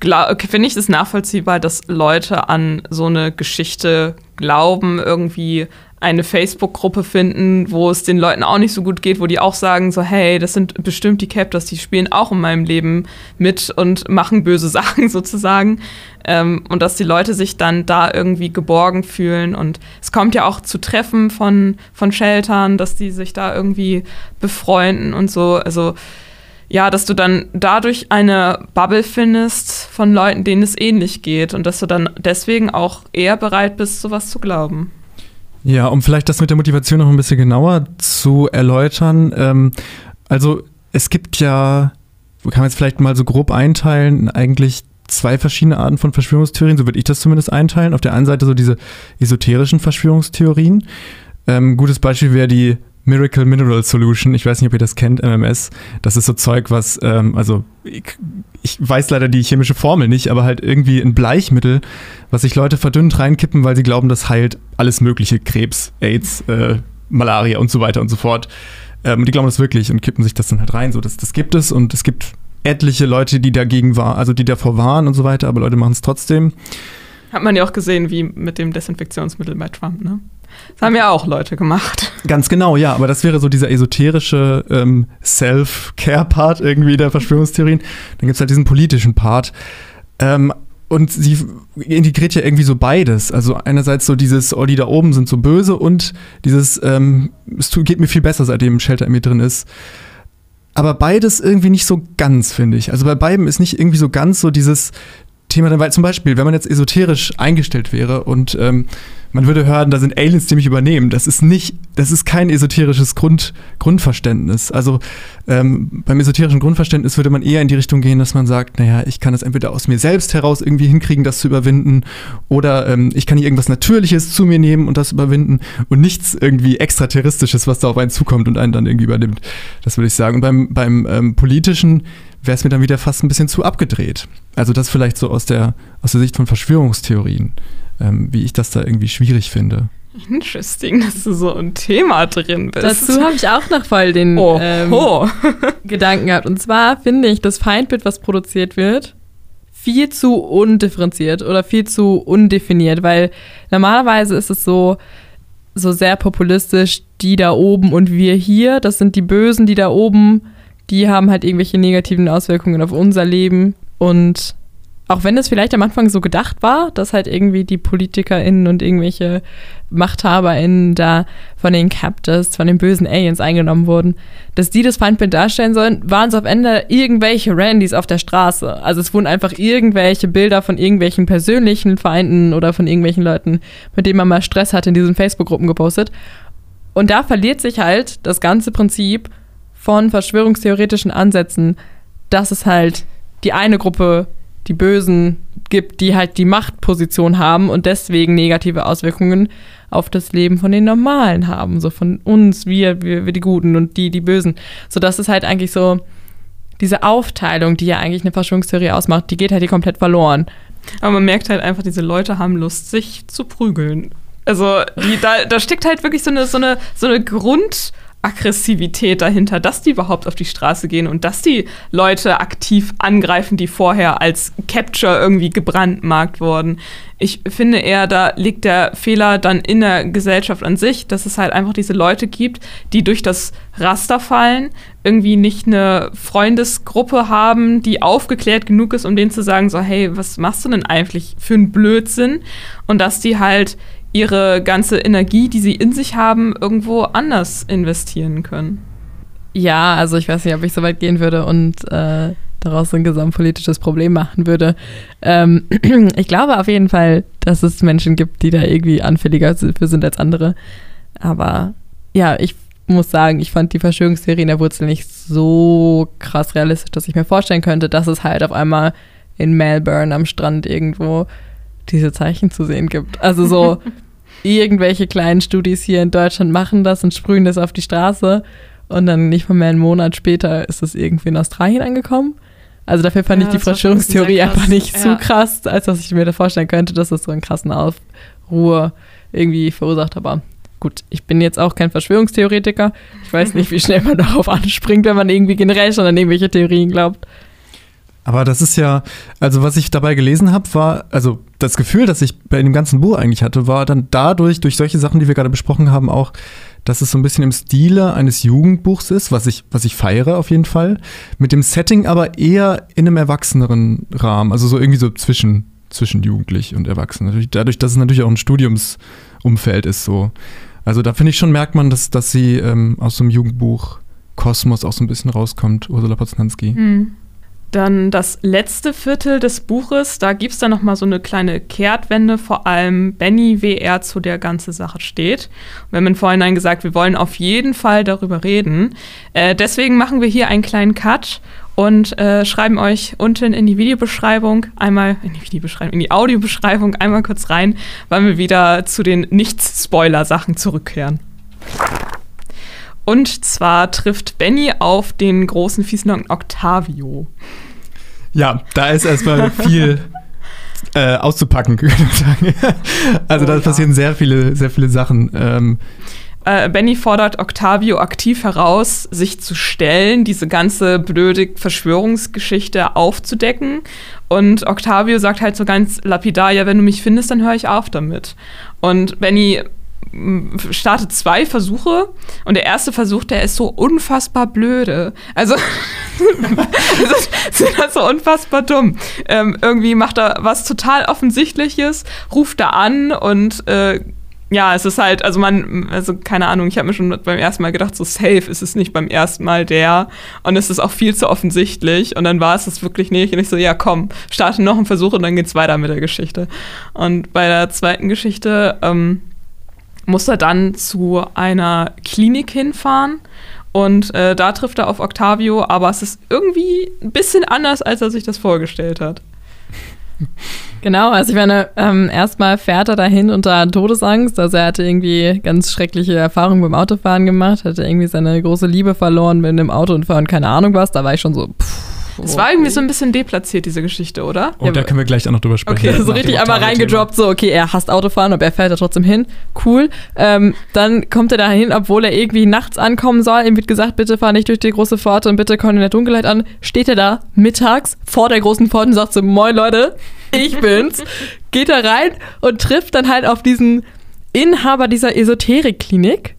finde ich es nachvollziehbar, dass Leute an so eine Geschichte glauben, irgendwie eine Facebook-Gruppe finden, wo es den Leuten auch nicht so gut geht, wo die auch sagen, so, hey, das sind bestimmt die Captors, die spielen auch in meinem Leben mit und machen böse Sachen sozusagen. Ähm, und dass die Leute sich dann da irgendwie geborgen fühlen. Und es kommt ja auch zu Treffen von, von Sheltern, dass die sich da irgendwie befreunden und so. Also ja, dass du dann dadurch eine Bubble findest von Leuten, denen es ähnlich geht und dass du dann deswegen auch eher bereit bist, sowas zu glauben. Ja, um vielleicht das mit der Motivation noch ein bisschen genauer zu erläutern. Ähm, also es gibt ja, kann man jetzt vielleicht mal so grob einteilen, eigentlich zwei verschiedene Arten von Verschwörungstheorien, so würde ich das zumindest einteilen. Auf der einen Seite so diese esoterischen Verschwörungstheorien. Ähm, gutes Beispiel wäre die Miracle Mineral Solution. Ich weiß nicht, ob ihr das kennt, MMS. Das ist so Zeug, was, ähm, also ich, ich, weiß leider die chemische Formel nicht, aber halt irgendwie ein Bleichmittel, was sich Leute verdünnt reinkippen, weil sie glauben, das heilt alles Mögliche: Krebs, AIDS, äh, Malaria und so weiter und so fort. Ähm, die glauben das wirklich und kippen sich das dann halt rein. So, das, das gibt es und es gibt etliche Leute, die dagegen waren, also die davor waren und so weiter, aber Leute machen es trotzdem. Hat man ja auch gesehen, wie mit dem Desinfektionsmittel bei Trump, ne? Das haben ja auch Leute gemacht. Ganz genau, ja. Aber das wäre so dieser esoterische ähm, Self-Care-Part irgendwie der Verschwörungstheorien. Dann gibt es halt diesen politischen Part. Ähm, und sie integriert ja irgendwie so beides. Also einerseits so dieses, oh, die da oben sind so böse und dieses, ähm, es geht mir viel besser, seitdem Shelter in mir drin ist. Aber beides irgendwie nicht so ganz, finde ich. Also bei beiden ist nicht irgendwie so ganz so dieses Thema, weil zum Beispiel, wenn man jetzt esoterisch eingestellt wäre und ähm, man würde hören, da sind Aliens, die mich übernehmen. Das ist nicht, das ist kein esoterisches Grund, Grundverständnis. Also ähm, beim esoterischen Grundverständnis würde man eher in die Richtung gehen, dass man sagt, naja, ich kann das entweder aus mir selbst heraus irgendwie hinkriegen, das zu überwinden, oder ähm, ich kann hier irgendwas Natürliches zu mir nehmen und das überwinden und nichts irgendwie Extraterrestrisches, was da auf einen zukommt und einen dann irgendwie übernimmt. Das würde ich sagen. Und beim, beim ähm, politischen wäre es mir dann wieder fast ein bisschen zu abgedreht. Also das vielleicht so aus der, aus der Sicht von Verschwörungstheorien ähm, wie ich das da irgendwie schwierig finde. Interesting, dass du so ein Thema drin bist. Dazu habe ich auch noch voll den oh. Ähm, oh. Gedanken gehabt. Und zwar finde ich das Feindbild, was produziert wird, viel zu undifferenziert oder viel zu undefiniert, weil normalerweise ist es so, so sehr populistisch, die da oben und wir hier, das sind die Bösen, die da oben, die haben halt irgendwelche negativen Auswirkungen auf unser Leben und auch wenn es vielleicht am Anfang so gedacht war, dass halt irgendwie die PolitikerInnen und irgendwelche MachthaberInnen da von den Captors, von den bösen Aliens eingenommen wurden, dass die das Feindbild darstellen sollen, waren es auf Ende irgendwelche Randys auf der Straße. Also es wurden einfach irgendwelche Bilder von irgendwelchen persönlichen Feinden oder von irgendwelchen Leuten, mit denen man mal Stress hat, in diesen Facebook-Gruppen gepostet. Und da verliert sich halt das ganze Prinzip von verschwörungstheoretischen Ansätzen, dass es halt die eine Gruppe die Bösen gibt, die halt die Machtposition haben und deswegen negative Auswirkungen auf das Leben von den Normalen haben. So von uns, wir, wir, wir die Guten und die, die Bösen. So dass es halt eigentlich so, diese Aufteilung, die ja eigentlich eine Verschwörungstheorie ausmacht, die geht halt hier komplett verloren. Aber man merkt halt einfach, diese Leute haben Lust, sich zu prügeln. Also die, da, da steckt halt wirklich so eine, so eine, so eine Grund- Aggressivität dahinter, dass die überhaupt auf die Straße gehen und dass die Leute aktiv angreifen, die vorher als Capture irgendwie gebrandmarkt wurden. Ich finde eher, da liegt der Fehler dann in der Gesellschaft an sich, dass es halt einfach diese Leute gibt, die durch das Raster fallen, irgendwie nicht eine Freundesgruppe haben, die aufgeklärt genug ist, um denen zu sagen, so, hey, was machst du denn eigentlich für einen Blödsinn? Und dass die halt ihre ganze Energie, die sie in sich haben, irgendwo anders investieren können. Ja, also ich weiß nicht, ob ich so weit gehen würde und äh, daraus ein gesamtpolitisches Problem machen würde. Ähm, ich glaube auf jeden Fall, dass es Menschen gibt, die da irgendwie anfälliger für sind als andere. Aber ja, ich muss sagen, ich fand die Verschwörungstheorie in der Wurzel nicht so krass realistisch, dass ich mir vorstellen könnte, dass es halt auf einmal in Melbourne am Strand irgendwo diese Zeichen zu sehen gibt. Also so irgendwelche kleinen Studis hier in Deutschland machen das und sprühen das auf die Straße und dann nicht mal mehr einen Monat später ist es irgendwie in Australien angekommen. Also dafür fand ja, ich die Verschwörungstheorie einfach nicht ja. so krass, als dass ich mir da vorstellen könnte, dass das so einen krassen Aufruhr irgendwie verursacht. Aber gut, ich bin jetzt auch kein Verschwörungstheoretiker. Ich weiß nicht, wie schnell man darauf anspringt, wenn man irgendwie generell schon an irgendwelche Theorien glaubt. Aber das ist ja, also was ich dabei gelesen habe, war, also das Gefühl, das ich bei dem ganzen Buch eigentlich hatte, war dann dadurch, durch solche Sachen, die wir gerade besprochen haben, auch, dass es so ein bisschen im Stile eines Jugendbuchs ist, was ich, was ich feiere auf jeden Fall, mit dem Setting aber eher in einem erwachseneren Rahmen, also so irgendwie so zwischen, zwischen Jugendlich und Erwachsen. Dadurch, dass es natürlich auch ein Studiumsumfeld ist, so. Also da finde ich schon, merkt man, dass, dass sie ähm, aus so einem Jugendbuch Kosmos auch so ein bisschen rauskommt, Ursula Poznanski. Mhm. Dann das letzte Viertel des Buches, da gibt es dann nochmal so eine kleine Kehrtwende, vor allem Benny, wie er zu der ganzen Sache steht. Wir haben im Vorhinein gesagt, wir wollen auf jeden Fall darüber reden. Äh, deswegen machen wir hier einen kleinen Cut und äh, schreiben euch unten in die Videobeschreibung einmal, in die Videobeschreibung, in die Audiobeschreibung einmal kurz rein, weil wir wieder zu den Nicht-Spoiler-Sachen zurückkehren. Und zwar trifft Benny auf den großen Fiesnocken Octavio. Ja, da ist erstmal viel äh, auszupacken, würde ich sagen. Also oh, da ja. passieren sehr viele, sehr viele Sachen. Ähm, äh, Benny fordert Octavio aktiv heraus, sich zu stellen, diese ganze blöde Verschwörungsgeschichte aufzudecken. Und Octavio sagt halt so ganz lapidar, ja, wenn du mich findest, dann höre ich auf damit. Und Benny startet zwei Versuche und der erste Versuch, der ist so unfassbar blöde. Also, sind das so unfassbar dumm. Ähm, irgendwie macht er was total Offensichtliches, ruft da an und äh, ja, es ist halt, also man, also keine Ahnung, ich habe mir schon beim ersten Mal gedacht, so safe ist es nicht beim ersten Mal der und es ist auch viel zu offensichtlich und dann war es das wirklich nicht und ich so, ja komm, starte noch einen Versuch und dann geht's weiter mit der Geschichte. Und bei der zweiten Geschichte, ähm, muss er dann zu einer Klinik hinfahren. Und äh, da trifft er auf Octavio, aber es ist irgendwie ein bisschen anders, als er sich das vorgestellt hat. Genau, also ich meine, ähm, erstmal fährt er dahin unter Todesangst. Also er hatte irgendwie ganz schreckliche Erfahrungen beim Autofahren gemacht, hatte irgendwie seine große Liebe verloren mit einem Autounfall und keine Ahnung was. Da war ich schon so, pff, es war irgendwie so ein bisschen deplatziert, diese Geschichte, oder? Oh, ja, da können wir gleich auch noch drüber sprechen. Okay, so richtig einmal reingedroppt, so, okay, er hasst Autofahren, aber er fährt da trotzdem hin. Cool. Ähm, dann kommt er da hin, obwohl er irgendwie nachts ankommen soll. Ihm wird gesagt, bitte fahr nicht durch die große Pforte und bitte komm in der Dunkelheit an. Steht er da mittags vor der großen Pforte und sagt so, moin Leute, ich bin's. Geht da rein und trifft dann halt auf diesen Inhaber dieser Esoterik-Klinik,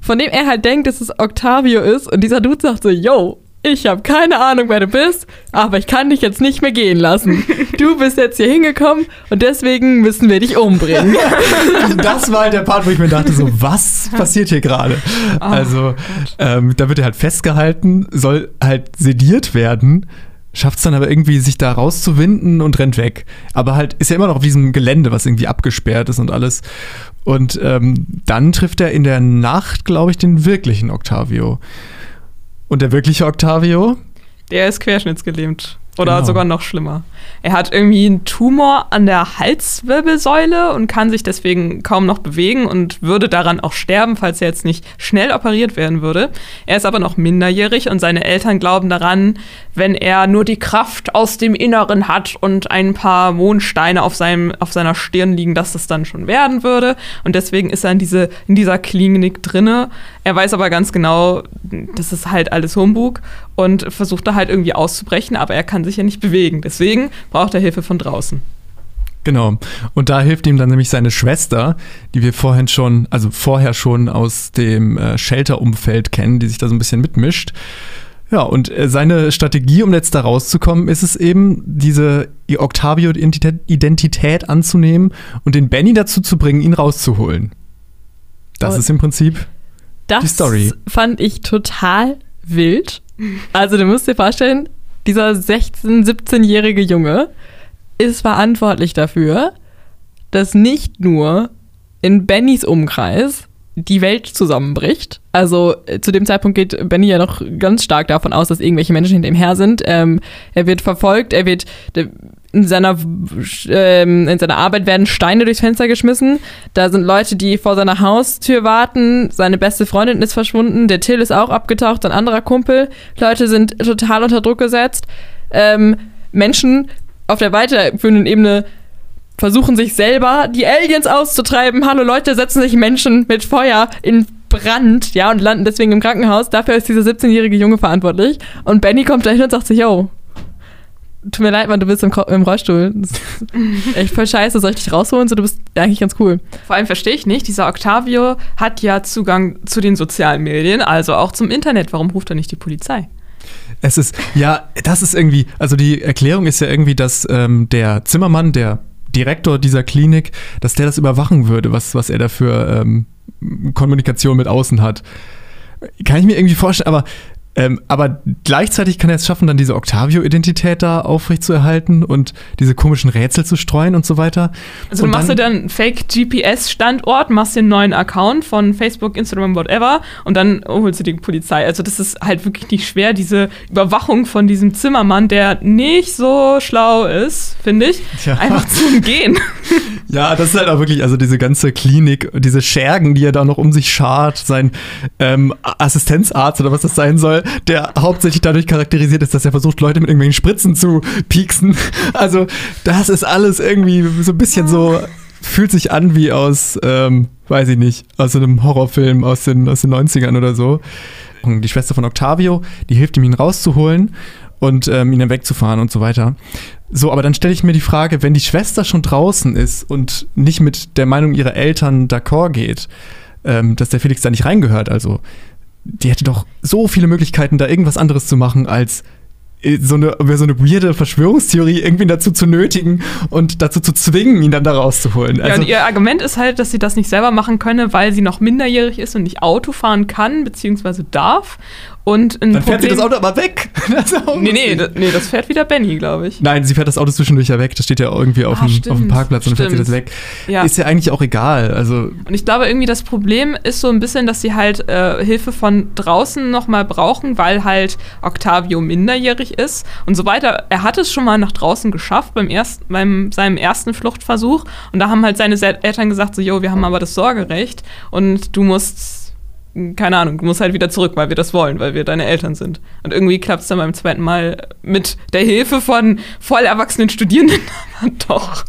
von dem er halt denkt, dass es Octavio ist. Und dieser Dude sagt so, yo, ich habe keine Ahnung, wer du bist, aber ich kann dich jetzt nicht mehr gehen lassen. Du bist jetzt hier hingekommen und deswegen müssen wir dich umbringen. das war halt der Part, wo ich mir dachte, so, was passiert hier gerade? Oh, also, ähm, da wird er halt festgehalten, soll halt sediert werden, schafft es dann aber irgendwie, sich da rauszuwinden und rennt weg. Aber halt ist ja immer noch auf diesem Gelände, was irgendwie abgesperrt ist und alles. Und ähm, dann trifft er in der Nacht, glaube ich, den wirklichen Octavio. Und der wirkliche Octavio? Der ist querschnittsgelähmt. Oder genau. sogar noch schlimmer. Er hat irgendwie einen Tumor an der Halswirbelsäule und kann sich deswegen kaum noch bewegen und würde daran auch sterben, falls er jetzt nicht schnell operiert werden würde. Er ist aber noch minderjährig und seine Eltern glauben daran, wenn er nur die Kraft aus dem Inneren hat und ein paar Mondsteine auf, seinem, auf seiner Stirn liegen, dass das dann schon werden würde. Und deswegen ist er in, diese, in dieser Klinik drinne. Er weiß aber ganz genau, das ist halt alles Humbug und versucht da halt irgendwie auszubrechen, aber er kann sich ja nicht bewegen. Deswegen braucht er Hilfe von draußen. Genau. Und da hilft ihm dann nämlich seine Schwester, die wir vorhin schon, also vorher schon aus dem äh, Shelter-Umfeld kennen, die sich da so ein bisschen mitmischt. Ja, und äh, seine Strategie, um jetzt da rauszukommen, ist es eben, diese Octavio-Identität anzunehmen und den Benny dazu zu bringen, ihn rauszuholen. Das Aber ist im Prinzip Das die Story. fand ich total wild. Also du musst dir vorstellen, dieser 16-, 17-jährige Junge ist verantwortlich dafür, dass nicht nur in Bennys Umkreis die Welt zusammenbricht. Also äh, zu dem Zeitpunkt geht Benny ja noch ganz stark davon aus, dass irgendwelche Menschen hinter ihm her sind. Ähm, er wird verfolgt, er wird in seiner, ähm, in seiner Arbeit werden Steine durchs Fenster geschmissen. Da sind Leute, die vor seiner Haustür warten. Seine beste Freundin ist verschwunden. Der Till ist auch abgetaucht, ein anderer Kumpel. Leute sind total unter Druck gesetzt. Ähm, Menschen auf der weiterführenden Ebene versuchen sich selber die Aliens auszutreiben. Hallo Leute, setzen sich Menschen mit Feuer in Brand, ja, und landen deswegen im Krankenhaus. Dafür ist dieser 17-jährige Junge verantwortlich. Und Benny kommt dahin und sagt sich, yo, tut mir leid, Mann, du bist im, im Rollstuhl. Das ist echt voll scheiße, soll ich dich rausholen? So, du bist eigentlich ganz cool. Vor allem verstehe ich nicht, dieser Octavio hat ja Zugang zu den sozialen Medien, also auch zum Internet. Warum ruft er nicht die Polizei? Es ist, ja, das ist irgendwie, also die Erklärung ist ja irgendwie, dass ähm, der Zimmermann, der Direktor dieser Klinik, dass der das überwachen würde, was, was er da für ähm, Kommunikation mit außen hat. Kann ich mir irgendwie vorstellen, aber, ähm, aber gleichzeitig kann er es schaffen, dann diese Octavio-Identität da aufrechtzuerhalten und diese komischen Rätsel zu streuen und so weiter. Also Und du machst dann- dir dann Fake-GPS-Standort, machst dir einen neuen Account von Facebook, Instagram, whatever und dann holst du die Polizei. Also das ist halt wirklich nicht schwer, diese Überwachung von diesem Zimmermann, der nicht so schlau ist, finde ich, Tja. einfach zu umgehen. Ja, das ist halt auch wirklich, also diese ganze Klinik, diese Schergen, die er da noch um sich schart, sein ähm, Assistenzarzt oder was das sein soll, der hauptsächlich dadurch charakterisiert ist, dass er versucht, Leute mit irgendwelchen Spritzen zu pieksen. Also, das ist alles irgendwie so ein bisschen so, fühlt sich an wie aus, ähm, weiß ich nicht, aus einem Horrorfilm aus den, aus den 90ern oder so. Die Schwester von Octavio, die hilft ihm, ihn rauszuholen und ähm, ihn dann wegzufahren und so weiter. So, aber dann stelle ich mir die Frage, wenn die Schwester schon draußen ist und nicht mit der Meinung ihrer Eltern d'accord geht, ähm, dass der Felix da nicht reingehört, also die hätte doch so viele Möglichkeiten, da irgendwas anderes zu machen, als äh, so eine, so eine weirde Verschwörungstheorie irgendwie dazu zu nötigen und dazu zu zwingen, ihn dann da rauszuholen. ja, Also, und ihr Argument ist halt, dass sie das nicht selber machen könne, weil sie noch minderjährig ist und nicht Auto fahren kann, beziehungsweise darf. Und ein dann fährt sie Problem- das Auto aber weg. Das Nee, nee, das, nee, das fährt wieder Benny, glaube ich. Nein, sie fährt das Auto zwischendurch ja weg. Das steht ja irgendwie auf, Ah, dem, stimmt, auf dem Parkplatz und dann fährt sie das weg. Ja. Ist ja eigentlich auch egal. Also, Und ich glaube, irgendwie das Problem ist so ein bisschen, dass sie halt äh, Hilfe von draußen nochmal brauchen, weil halt Octavio minderjährig ist. Und so weiter. Er hat es schon mal nach draußen geschafft beim, ersten, beim seinem ersten Fluchtversuch. Und da haben halt seine Se- Eltern gesagt: so, Jo, wir haben aber das Sorgerecht und du musst. Keine Ahnung, du musst halt wieder zurück, weil wir das wollen, weil wir deine Eltern sind. Und irgendwie klappt es dann beim zweiten Mal mit der Hilfe von voll erwachsenen Studierenden doch.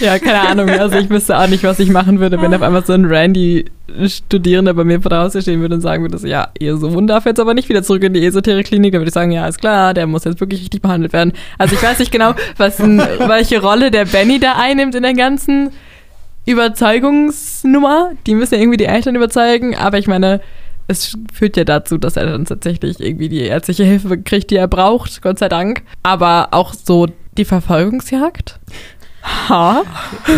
Ja, keine Ahnung. Also ich wüsste auch nicht, was ich machen würde, wenn auf einmal so ein Randy-Studierender bei mir vor der Haustür stehen würde und sagen würde, so, ja, ihr Sohn darf jetzt aber nicht wieder zurück in die Esoterik-Klinik. Dann würde ich sagen, ja, ist klar, der muss jetzt wirklich richtig behandelt werden. Also ich weiß nicht genau, was welche Rolle der Benny da einnimmt in der ganzen Überzeugungsnummer. Die müssen ja irgendwie die Eltern überzeugen, aber ich meine, es führt ja dazu, dass er dann tatsächlich irgendwie die ärztliche Hilfe kriegt, die er braucht, Gott sei Dank. Aber auch so die Verfolgungsjagd. Ha?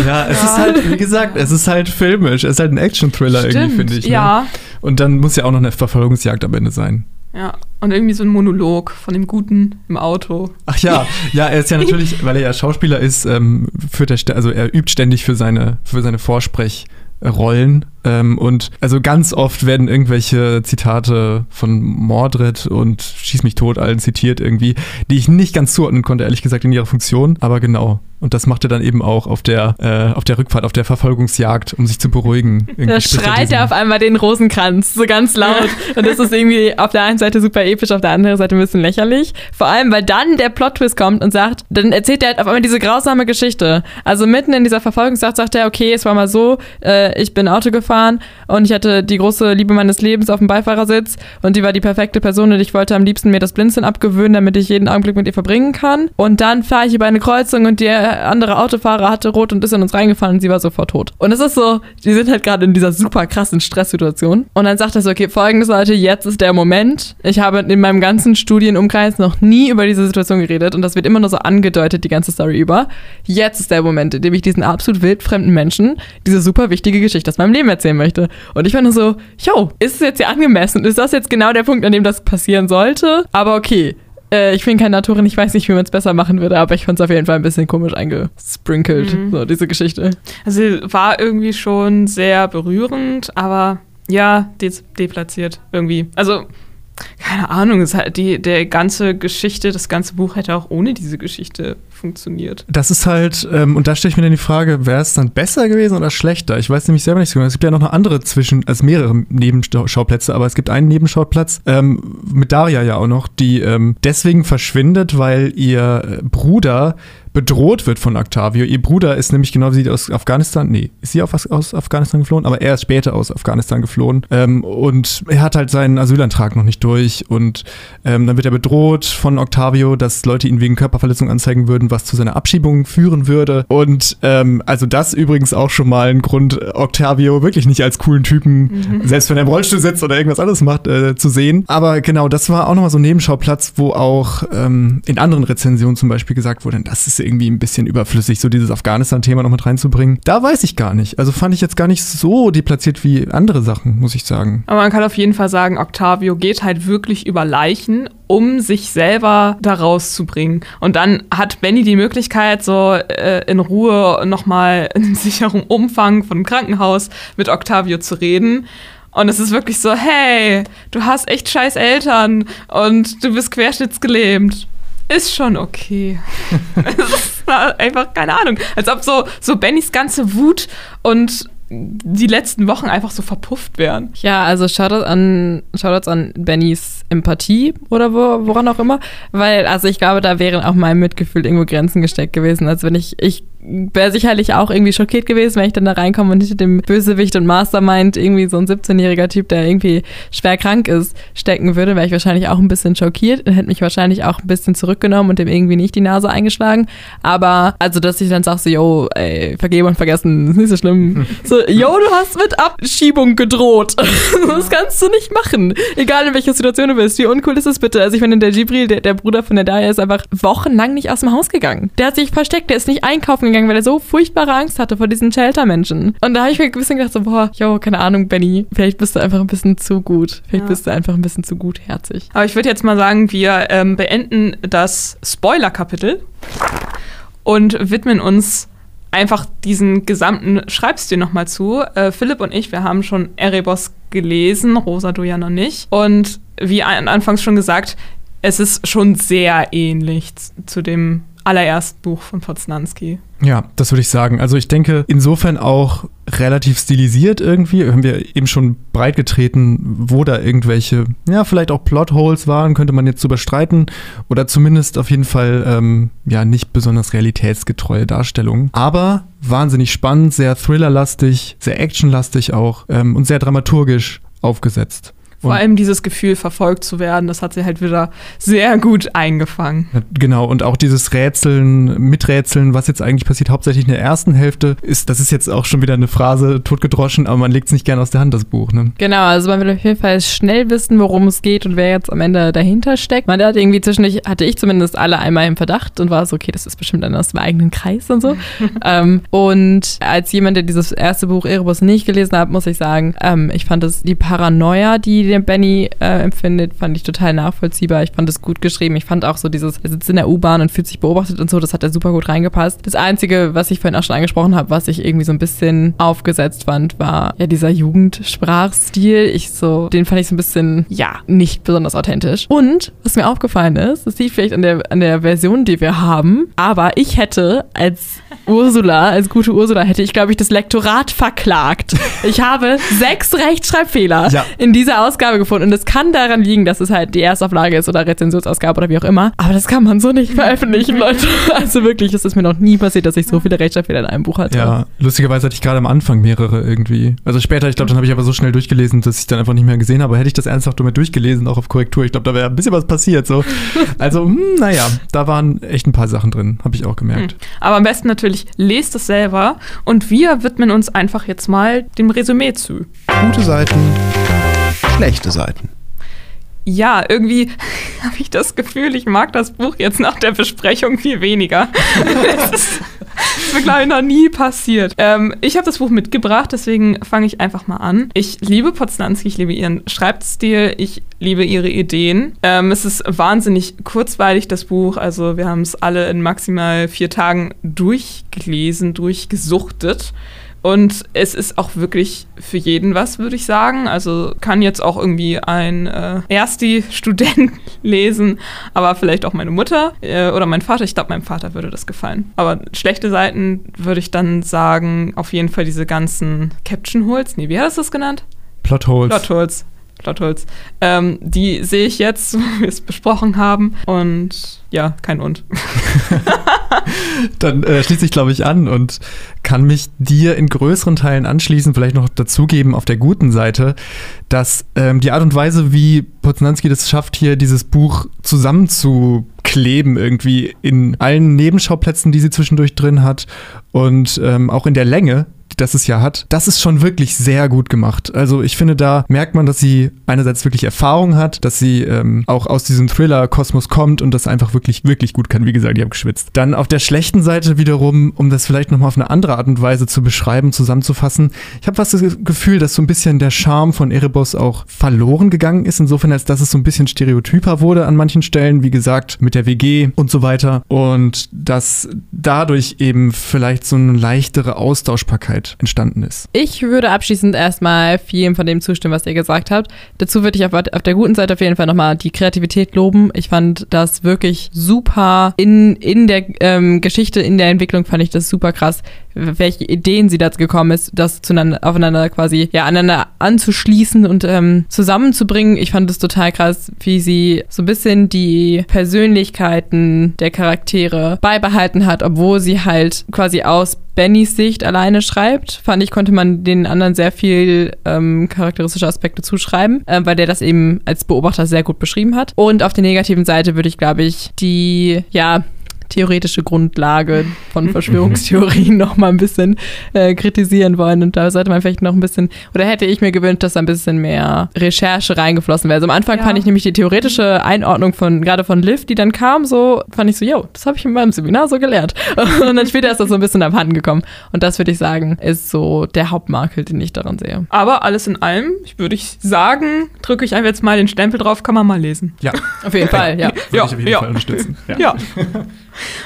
ja, es ist halt, wie gesagt, es ist halt filmisch. Es ist halt ein Action-Thriller irgendwie, finde ich. Ne? Ja, Und dann muss ja auch noch eine Verfolgungsjagd am Ende sein. Ja, und irgendwie so ein Monolog von dem Guten im Auto. Ach ja, ja, er ist ja natürlich, weil er ja Schauspieler ist, ähm, führt er, also er übt ständig für seine, für seine Vorsprechrollen. Ähm, und also ganz oft werden irgendwelche Zitate von Mordred und Schieß mich tot allen zitiert irgendwie, die ich nicht ganz zuordnen konnte, ehrlich gesagt, in ihrer Funktion. Aber genau, Und das macht er dann eben auch auf der, äh, auf der Rückfahrt, auf der Verfolgungsjagd, um sich zu beruhigen. Irgendwie Da schreit er auf einmal den Rosenkranz, so ganz laut. Und das ist irgendwie auf der einen Seite super episch, auf der anderen Seite ein bisschen lächerlich. Vor allem, weil dann der Plot-Twist kommt und sagt, dann erzählt er halt auf einmal diese grausame Geschichte. Also mitten in dieser Verfolgungsjagd sagt er, okay, es war mal so, äh, ich bin Auto gefahren und ich hatte die große Liebe meines Lebens auf dem Beifahrersitz und die war die perfekte Person und ich wollte am liebsten mir das Blinzeln abgewöhnen, damit ich jeden Augenblick mit ihr verbringen kann. Und dann fahre ich über eine Kreuzung und der andere Autofahrer hatte rot und ist in uns reingefahren und sie war sofort tot. Und es ist so, die sind halt gerade in dieser super krassen Stresssituation. Und dann sagt er so, okay, folgendes Leute, jetzt ist der Moment. Ich habe in meinem ganzen Studienumkreis noch nie über diese Situation geredet und das wird immer nur so angedeutet, die ganze Story über. Jetzt ist der Moment, in dem ich diesen absolut wildfremden Menschen diese super wichtige Geschichte aus meinem Leben erzählen möchte. Und ich war nur so, yo, ist es jetzt hier angemessen? Ist das jetzt genau der Punkt, an dem das passieren sollte? Aber okay. Äh, ich bin keine Autorin, ich weiß nicht, wie man es besser machen würde, aber ich fand es auf jeden Fall ein bisschen komisch eingesprinkelt, Mhm. so diese Geschichte. Also war irgendwie schon sehr berührend, aber ja, de deplatziert irgendwie. Also, keine Ahnung, es hat die, der ganze Geschichte, das ganze Buch hätte auch ohne diese Geschichte funktioniert. Das ist halt, ähm, und da stelle ich mir dann die Frage, wäre es dann besser gewesen oder schlechter? Ich weiß nämlich selber nicht so genau. Es gibt ja noch eine andere zwischen, also mehrere Nebenschauplätze, aber es gibt einen Nebenschauplatz ähm, mit Daria ja auch noch, die ähm, deswegen verschwindet, weil ihr Bruder bedroht wird von Octavio. Ihr Bruder ist nämlich genau wie sie aus Afghanistan, nee, ist sie auf, aus Afghanistan geflohen, aber er ist später aus Afghanistan geflohen. Ähm, und er hat halt seinen Asylantrag noch nicht durch. Und ähm, dann wird er bedroht von Octavio, dass Leute ihn wegen Körperverletzung anzeigen würden, was zu seiner Abschiebung führen würde. Und ähm, also das übrigens auch schon mal ein Grund, Octavio wirklich nicht als coolen Typen, selbst wenn er im Rollstuhl sitzt oder irgendwas anderes macht, äh, zu sehen. Aber genau, das war auch nochmal so ein Nebenschauplatz, wo auch ähm, in anderen Rezensionen zum Beispiel gesagt wurde, das ist irgendwie ein bisschen überflüssig, so dieses Afghanistan-Thema noch mit reinzubringen. Da weiß ich gar nicht. Also fand ich jetzt gar nicht so deplatziert wie andere Sachen, muss ich sagen. Aber man kann auf jeden Fall sagen, Octavio geht halt wirklich über Leichen, um sich selber da rauszubringen. Und dann hat Benny die Möglichkeit, so äh, in Ruhe nochmal in sicherem Umfang von dem Krankenhaus mit Octavio zu reden. Und es ist wirklich so, hey, du hast echt scheiß Eltern und du bist querschnittsgelähmt. Ist schon okay. es ist einfach, keine Ahnung, als ob so, so Bennys ganze Wut und die letzten Wochen einfach so verpufft wären. Ja, also Shoutouts an, Shoutouts an Bennys Empathie oder wo, woran auch immer. Weil, also ich glaube, da wären auch meinem Mitgefühl irgendwo Grenzen gesteckt gewesen. Also wenn ich, ich wäre sicherlich auch irgendwie schockiert gewesen, wenn ich dann da reinkomme und hinter dem Bösewicht und Mastermind irgendwie so ein 17-jähriger Typ, der irgendwie schwer krank ist, stecken würde, wäre ich wahrscheinlich auch ein bisschen schockiert und hätte mich wahrscheinlich auch ein bisschen zurückgenommen und dem irgendwie nicht die Nase eingeschlagen. Aber, also, dass ich dann sag so, yo, ey, vergeben und vergessen, ist nicht so schlimm. So, yo, du hast mit Abschiebung gedroht. das kannst du nicht machen. Egal in welcher Situation du bist. Wie uncool ist das bitte? Also ich meine, der Gibril, der, der Bruder von der Daya, ist einfach wochenlang nicht aus dem Haus gegangen. Der hat sich versteckt, der ist nicht einkaufen gegangen, weil er so furchtbare Angst hatte vor diesen Shelter-Menschen. Und da habe ich mir ein bisschen gedacht, so, boah, yo, keine Ahnung, Benny, vielleicht bist du einfach ein bisschen zu gut. Vielleicht Ja. bist du einfach ein bisschen zu gutherzig. Aber ich würde jetzt mal sagen, wir ähm, beenden das Spoiler-Kapitel und widmen uns einfach diesen gesamten Schreibstil nochmal zu. Äh, Philipp und ich, wir haben schon Erebos gelesen, Rosa, du ja noch nicht. Und wie an, anfangs schon gesagt, es ist schon sehr ähnlich zu dem allerersten Buch von Poznanski. Ja, das würde ich sagen. Also ich denke, insofern auch relativ stilisiert irgendwie. Haben wir eben schon breit getreten, wo da irgendwelche, ja, vielleicht auch Plotholes waren, könnte man jetzt drüber streiten. Oder zumindest auf jeden Fall, ähm, ja, nicht besonders realitätsgetreue Darstellungen. Aber wahnsinnig spannend, sehr thrillerlastig, sehr actionlastig auch ähm, und sehr dramaturgisch aufgesetzt. Vor allem dieses Gefühl, verfolgt zu werden, das hat sie halt wieder sehr gut eingefangen. Genau, und auch dieses Rätseln, Miträtseln, was jetzt eigentlich passiert, hauptsächlich in der ersten Hälfte, ist, das ist jetzt auch schon wieder eine Phrase totgedroschen, aber man legt es nicht gerne aus der Hand, das Buch, ne? Genau, also man will auf jeden Fall schnell wissen, worum es geht und wer jetzt am Ende dahinter steckt. Man hat irgendwie zwischendurch, hatte ich zumindest alle einmal im Verdacht und war so, okay, das ist bestimmt einer aus dem eigenen Kreis und so. ähm, und als jemand, der dieses erste Buch Erebus nicht gelesen hat, muss ich sagen, ähm, ich fand es die Paranoia, die William Benny äh, empfindet, fand ich total nachvollziehbar. Ich fand es gut geschrieben. Ich fand auch so dieses, er sitzt in der U-Bahn und fühlt sich beobachtet und so, das hat er super gut reingepasst. Das Einzige, was ich vorhin auch schon angesprochen habe, was ich irgendwie so ein bisschen aufgesetzt fand, war ja dieser Jugendsprachstil. Ich so, den fand ich so ein bisschen, ja, nicht besonders authentisch. Und was mir aufgefallen ist, das liegt vielleicht an der, an der Version, die wir haben, aber ich hätte als Ursula, als gute Ursula, hätte ich, glaube ich, das Lektorat verklagt. Ich habe sechs Rechtschreibfehler Ja. in dieser Ausgabe gefunden. Und es kann daran liegen, dass es halt die Erstauflage ist oder Rezensionsausgabe oder wie auch immer. Aber das kann man so nicht veröffentlichen, Leute. Also wirklich, es ist mir noch nie passiert, dass ich so viele Rechtschreibfehler in einem Buch hatte. Ja, lustigerweise hatte ich gerade am Anfang mehrere irgendwie. Also später, ich glaube, dann habe ich aber so schnell durchgelesen, dass ich dann einfach nicht mehr gesehen habe. Hätte ich das ernsthaft damit durchgelesen, auch auf Korrektur, ich glaube, da wäre ein bisschen was passiert. So. Also, hm, naja, da waren echt ein paar Sachen drin, habe ich auch gemerkt. Aber am besten natürlich lest es selber und wir widmen uns einfach jetzt mal dem Resümee zu. Gute Seiten, schlechte Seiten. Ja, irgendwie habe ich das Gefühl, ich mag das Buch jetzt nach der Besprechung viel weniger. das ist mir, glaube ich, noch nie passiert. Ähm, ich habe das Buch mitgebracht, deswegen fange ich einfach mal an. Ich liebe Poznanski, ich liebe ihren Schreibstil, ich liebe ihre Ideen. Ähm, es ist wahnsinnig kurzweilig, das Buch. Also wir haben es alle in maximal vier Tagen durchgelesen, durchgesuchtet. Und es ist auch wirklich für jeden was, würde ich sagen. Also kann jetzt auch irgendwie ein äh, Ersti-Student lesen, aber vielleicht auch meine Mutter äh, oder mein Vater. Ich glaube, meinem Vater würde das gefallen. Aber schlechte Seiten würde ich dann sagen, auf jeden Fall diese ganzen Caption Holes. Nee, wie hat es das genannt? Plotholes. Plotholes. Plotholes. Ähm, die sehe ich jetzt, wie wir es besprochen haben. Und ja, kein Und. Dann äh, schließe ich, glaube ich, an und kann mich dir in größeren Teilen anschließen, vielleicht noch dazugeben auf der guten Seite, dass ähm, die Art und Weise, wie Poznanski das schafft, hier dieses Buch zusammenzukleben, irgendwie in allen Nebenschauplätzen, die sie zwischendurch drin hat und ähm, auch in der Länge, das es ja hat, das ist schon wirklich sehr gut gemacht. Also ich finde, da merkt man, dass sie einerseits wirklich Erfahrung hat, dass sie ähm, auch aus diesem Thriller-Kosmos kommt und das einfach wirklich, wirklich gut kann. Wie gesagt, ich habe geschwitzt. Dann auf der schlechten Seite wiederum, um das vielleicht nochmal auf eine andere Art und Weise zu beschreiben, zusammenzufassen, ich habe fast das Gefühl, dass so ein bisschen der Charme von Erebos auch verloren gegangen ist, insofern als dass es so ein bisschen stereotyper wurde an manchen Stellen, wie gesagt, mit der WG und so weiter. Und dass dadurch eben vielleicht so eine leichtere Austauschbarkeit entstanden ist. Ich würde abschließend erstmal vielem von dem zustimmen, was ihr gesagt habt. Dazu würde ich auf, auf der guten Seite auf jeden Fall nochmal die Kreativität loben. Ich fand das wirklich super in, in der ähm, Geschichte, in der Entwicklung fand ich das super krass, welche Ideen sie dazu gekommen ist, das zueinander, aufeinander quasi, ja, aneinander anzuschließen und ähm, zusammenzubringen. Ich fand es total krass, wie sie so ein bisschen die Persönlichkeiten der Charaktere beibehalten hat, obwohl sie halt quasi aus Bennys Sicht alleine schreibt, fand ich, konnte man den anderen sehr viel ähm, charakteristische Aspekte zuschreiben, äh, weil der das eben als Beobachter sehr gut beschrieben hat. Und auf der negativen Seite würde ich, glaube ich, die, ja, theoretische Grundlage von Verschwörungstheorien noch mal ein bisschen äh, kritisieren wollen. Und da sollte man vielleicht noch ein bisschen, oder hätte ich mir gewünscht, dass da ein bisschen mehr Recherche reingeflossen wäre. Also am Anfang Ja. fand ich nämlich die theoretische Einordnung von, gerade von Liv, die dann kam, so, fand ich so, yo, das habe ich in meinem Seminar so gelernt. Und dann später ist das so ein bisschen abhanden gekommen. Und das würde ich sagen, ist so der Hauptmakel, den ich daran sehe. Aber alles in allem, ich würde ich sagen, drücke ich einfach jetzt mal den Stempel drauf, kann man mal lesen. Ja, Auf jeden Fall, ja. würde Ja, ich auf jeden ja. Fall unterstützen. Ja. Ja.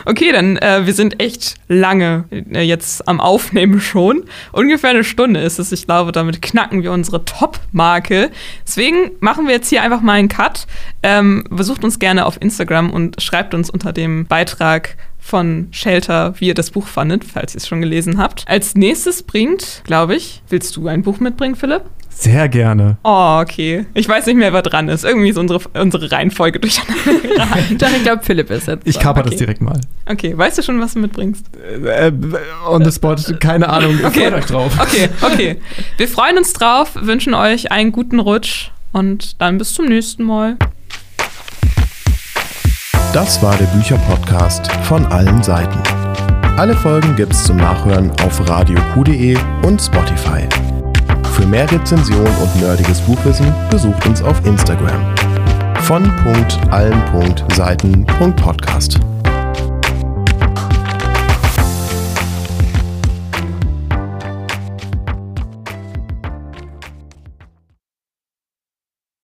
Okay, dann äh, wir sind echt lange äh, jetzt am Aufnehmen schon. Ungefähr eine Stunde ist es. Ich glaube, damit knacken wir unsere Top-Marke. Deswegen machen wir jetzt hier einfach mal einen Cut. Ähm, besucht uns gerne auf Instagram und schreibt uns unter dem Beitrag von Shelter, wie ihr das Buch fandet, falls ihr es schon gelesen habt. Als nächstes bringt, glaube ich, willst du ein Buch mitbringen, Philipp? Sehr gerne. Oh, okay. Ich weiß nicht mehr, wer dran ist. Irgendwie ist unsere, unsere Reihenfolge durcheinander geraten. Doch, ich glaube, Philipp ist jetzt. Ich kaper das okay. direkt mal. Okay, weißt du schon, was du mitbringst? Äh, on the spot, keine Ahnung. Okay. Freut euch drauf. Okay, okay. Wir freuen uns drauf, wünschen euch einen guten Rutsch und dann bis zum nächsten Mal. Das war der Bücherpodcast von allen Seiten. Alle Folgen gibt's zum Nachhören auf radioq.de und Spotify. Für mehr Rezension und nerdiges Buchwissen besucht uns auf Instagram. Von.allen.seiten.podcast.